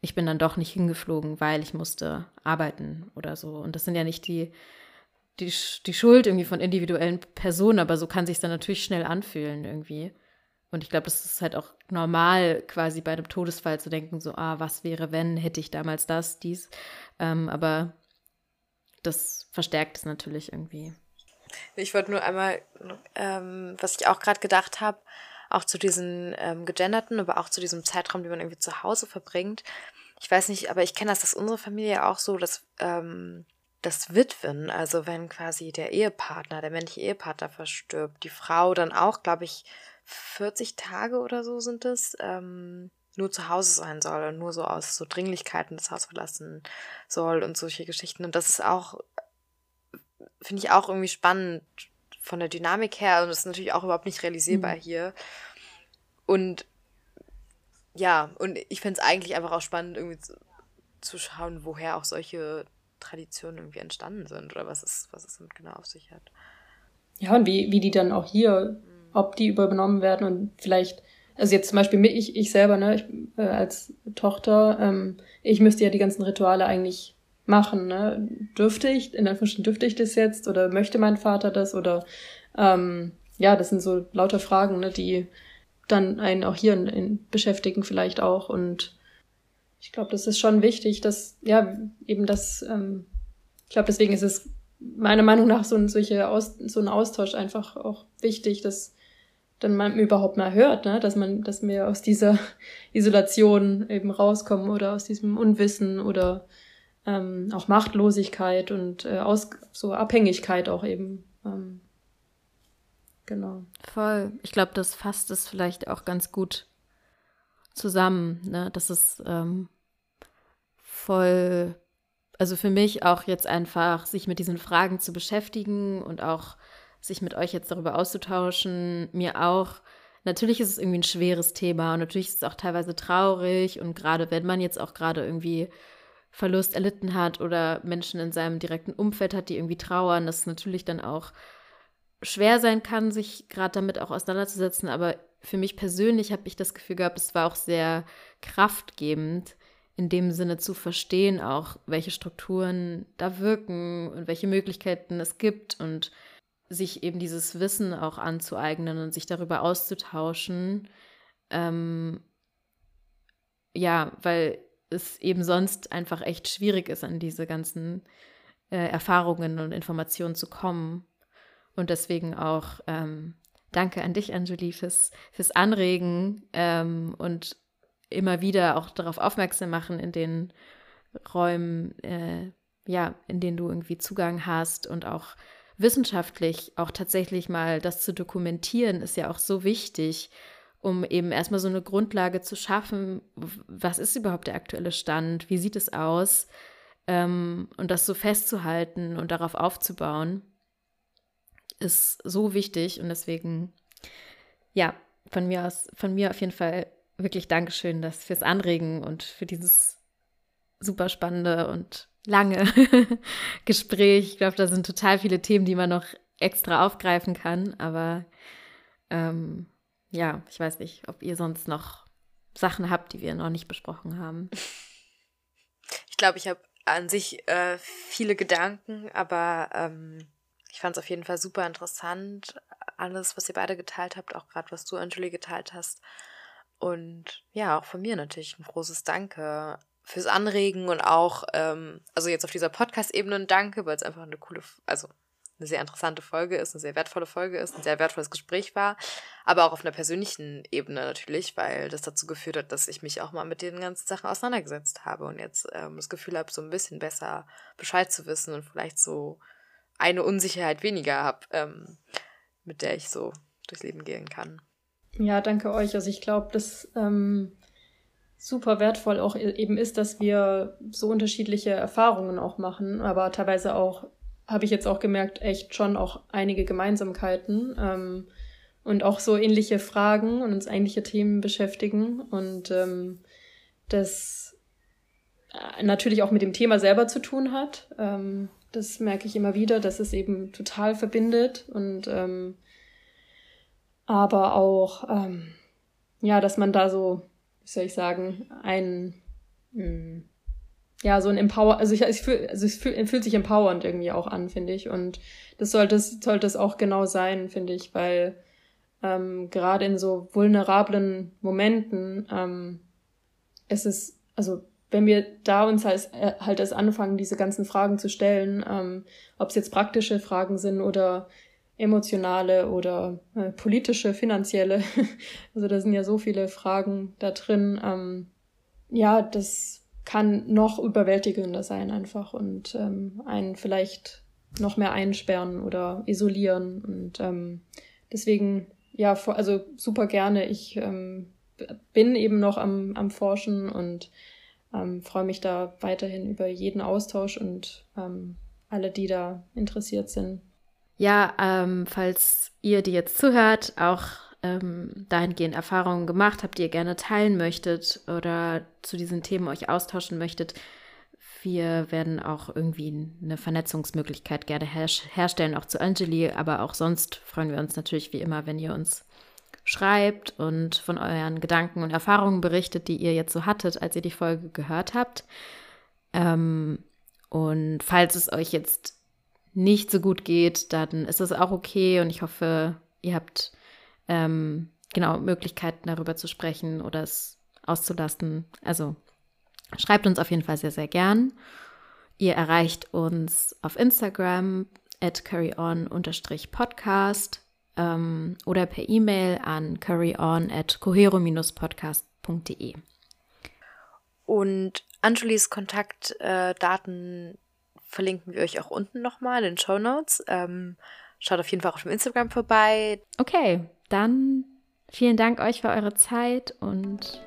ich bin dann doch nicht hingeflogen, weil ich musste arbeiten oder so. Und das sind ja nicht die die, die Schuld irgendwie von individuellen Personen, aber so kann sich dann natürlich schnell anfühlen irgendwie. Und ich glaube, das ist halt auch normal, quasi bei einem Todesfall zu denken, so, ah, was wäre, wenn, hätte ich damals das, dies. Ähm, aber das verstärkt es natürlich irgendwie. Ich wollte nur einmal, ähm, was ich auch gerade gedacht habe, auch zu diesen ähm, gegenderten, aber auch zu diesem Zeitraum, den man irgendwie zu Hause verbringt. Ich weiß nicht, aber ich kenne das, dass unsere Familie auch so, dass ähm, das Witwen, also wenn quasi der Ehepartner, der männliche Ehepartner verstirbt, die Frau dann auch, glaube ich, 40 Tage oder so sind es, ähm, nur zu Hause sein soll und nur so aus so Dringlichkeiten das Haus verlassen soll und solche Geschichten. Und das ist auch, finde ich auch irgendwie spannend von der Dynamik her und das ist natürlich auch überhaupt nicht realisierbar mhm. hier. Und ja, und ich finde es eigentlich einfach auch spannend, irgendwie zu, zu schauen, woher auch solche Traditionen irgendwie entstanden sind oder was es, was es damit genau auf sich hat. Ja, und wie, wie die dann auch hier, mhm. ob die übernommen werden und vielleicht, also jetzt zum Beispiel ich, ich selber, ne, ich, äh, als Tochter, ähm, ich müsste ja die ganzen Rituale eigentlich machen, ne? Dürfte ich, in Anführungsstrichen dürfte ich das jetzt oder möchte mein Vater das oder ähm, ja, das sind so lauter Fragen, ne, die dann einen auch hier in, in beschäftigen vielleicht auch und ich glaube, das ist schon wichtig, dass, ja, eben das, ähm, ich glaube, deswegen ist es meiner Meinung nach so ein, solche Aus, so ein Austausch einfach auch wichtig, dass dann man überhaupt mal hört, ne? dass man, dass wir aus dieser Isolation eben rauskommen oder aus diesem Unwissen oder ähm, auch Machtlosigkeit und äh, aus, so Abhängigkeit auch eben. Ähm, genau. Voll. Ich glaube, das fasst es vielleicht auch ganz gut zusammen, ne? dass es ähm, voll, also für mich auch jetzt einfach, sich mit diesen Fragen zu beschäftigen und auch sich mit euch jetzt darüber auszutauschen, mir auch. Natürlich ist es irgendwie ein schweres Thema und natürlich ist es auch teilweise traurig und gerade wenn man jetzt auch gerade irgendwie Verlust erlitten hat oder Menschen in seinem direkten Umfeld hat, die irgendwie trauern, dass es natürlich dann auch schwer sein kann, sich gerade damit auch auseinanderzusetzen. Aber für mich persönlich habe ich das Gefühl gehabt, es war auch sehr kraftgebend, in dem Sinne zu verstehen, auch welche Strukturen da wirken und welche Möglichkeiten es gibt und sich eben dieses Wissen auch anzueignen und sich darüber auszutauschen. Ähm, ja, weil es eben sonst einfach echt schwierig ist, an diese ganzen äh, Erfahrungen und Informationen zu kommen. Und deswegen auch ähm, danke an dich, Anjuli, fürs, fürs Anregen ähm, und immer wieder auch darauf aufmerksam machen in den Räumen, äh, ja, in denen du irgendwie Zugang hast und auch wissenschaftlich auch tatsächlich mal das zu dokumentieren, ist ja auch so wichtig, um eben erstmal so eine Grundlage zu schaffen, was ist überhaupt der aktuelle Stand, wie sieht es aus ähm, und das so festzuhalten und darauf aufzubauen, ist so wichtig und deswegen, ja, von mir aus, von mir auf jeden Fall wirklich Dankeschön das fürs Anregen und für dieses super spannende und lange Gespräch. Ich glaube, da sind total viele Themen, die man noch extra aufgreifen kann. Aber ähm, ja, ich weiß nicht, ob ihr sonst noch Sachen habt, die wir noch nicht besprochen haben. Ich glaube, ich habe an sich äh, viele Gedanken, aber ähm, ich fand es auf jeden Fall super interessant, alles, was ihr beide geteilt habt, auch gerade was du, Anjuli, geteilt hast. Und ja, auch von mir natürlich ein großes Danke fürs Anregen und auch, ähm, also jetzt auf dieser Podcast-Ebene ein Danke, weil es einfach eine coole, also eine sehr interessante Folge ist, eine sehr wertvolle Folge ist, ein sehr wertvolles Gespräch war, aber auch auf einer persönlichen Ebene natürlich, weil das dazu geführt hat, dass ich mich auch mal mit den ganzen Sachen auseinandergesetzt habe und jetzt ähm, das Gefühl habe, so ein bisschen besser Bescheid zu wissen und vielleicht so eine Unsicherheit weniger habe, ähm, mit der ich so durchs Leben gehen kann. Ja, danke euch. Also ich glaube, dass ähm, super wertvoll auch e-, eben ist, dass wir so unterschiedliche Erfahrungen auch machen, aber teilweise auch, habe ich jetzt auch gemerkt, echt schon auch einige Gemeinsamkeiten ähm, und auch so ähnliche Fragen und uns ähnliche Themen beschäftigen und ähm, das äh, natürlich auch mit dem Thema selber zu tun hat. Ähm, das merke ich immer wieder, dass es eben total verbindet und ähm, aber auch ähm, ja, dass man da so wie soll ich sagen, ein, mh, hm, ja, so ein Empower, also ich, ich fühl, also es fühl, fühlt sich empowernd irgendwie auch an, finde ich. Und das sollte es, sollte es auch genau sein, finde ich, weil ähm, gerade in so vulnerablen Momenten ähm, es ist, also wenn wir da uns halt, halt erst anfangen, diese ganzen Fragen zu stellen, ähm, ob es jetzt praktische Fragen sind oder emotionale oder äh, politische, finanzielle. also da sind ja so viele Fragen da drin. Ähm, ja, das kann noch überwältigender sein einfach und ähm, einen vielleicht noch mehr einsperren oder isolieren. Und ähm, deswegen, ja, also super gerne. Ich ähm, bin eben noch am, am Forschen und ähm, freue mich da weiterhin über jeden Austausch und ähm, alle, die da interessiert sind, ja, ähm, falls ihr, die jetzt zuhört, auch ähm, dahingehend Erfahrungen gemacht habt, die ihr gerne teilen möchtet oder zu diesen Themen euch austauschen möchtet, wir werden auch irgendwie eine Vernetzungsmöglichkeit gerne her herstellen, auch zu Angeli, aber auch sonst freuen wir uns natürlich wie immer, wenn ihr uns schreibt und von euren Gedanken und Erfahrungen berichtet, die ihr jetzt so hattet, als ihr die Folge gehört habt. Ähm, und falls es euch jetzt nicht so gut geht, dann ist das auch okay. Und ich hoffe, ihr habt ähm, genau Möglichkeiten darüber zu sprechen oder es auszulasten. Also schreibt uns auf jeden Fall sehr, sehr gern. Ihr erreicht uns auf Instagram at curryon-podcast ähm, oder per E-Mail an curryon at cohero-podcast.de. Und Angelis Kontaktdaten verlinken wir euch auch unten nochmal in den Show Notes. Ähm, schaut auf jeden Fall auch auf dem Instagram vorbei. Okay, dann vielen Dank euch für eure Zeit und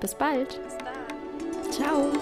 bis bald. Bis dann. Ciao.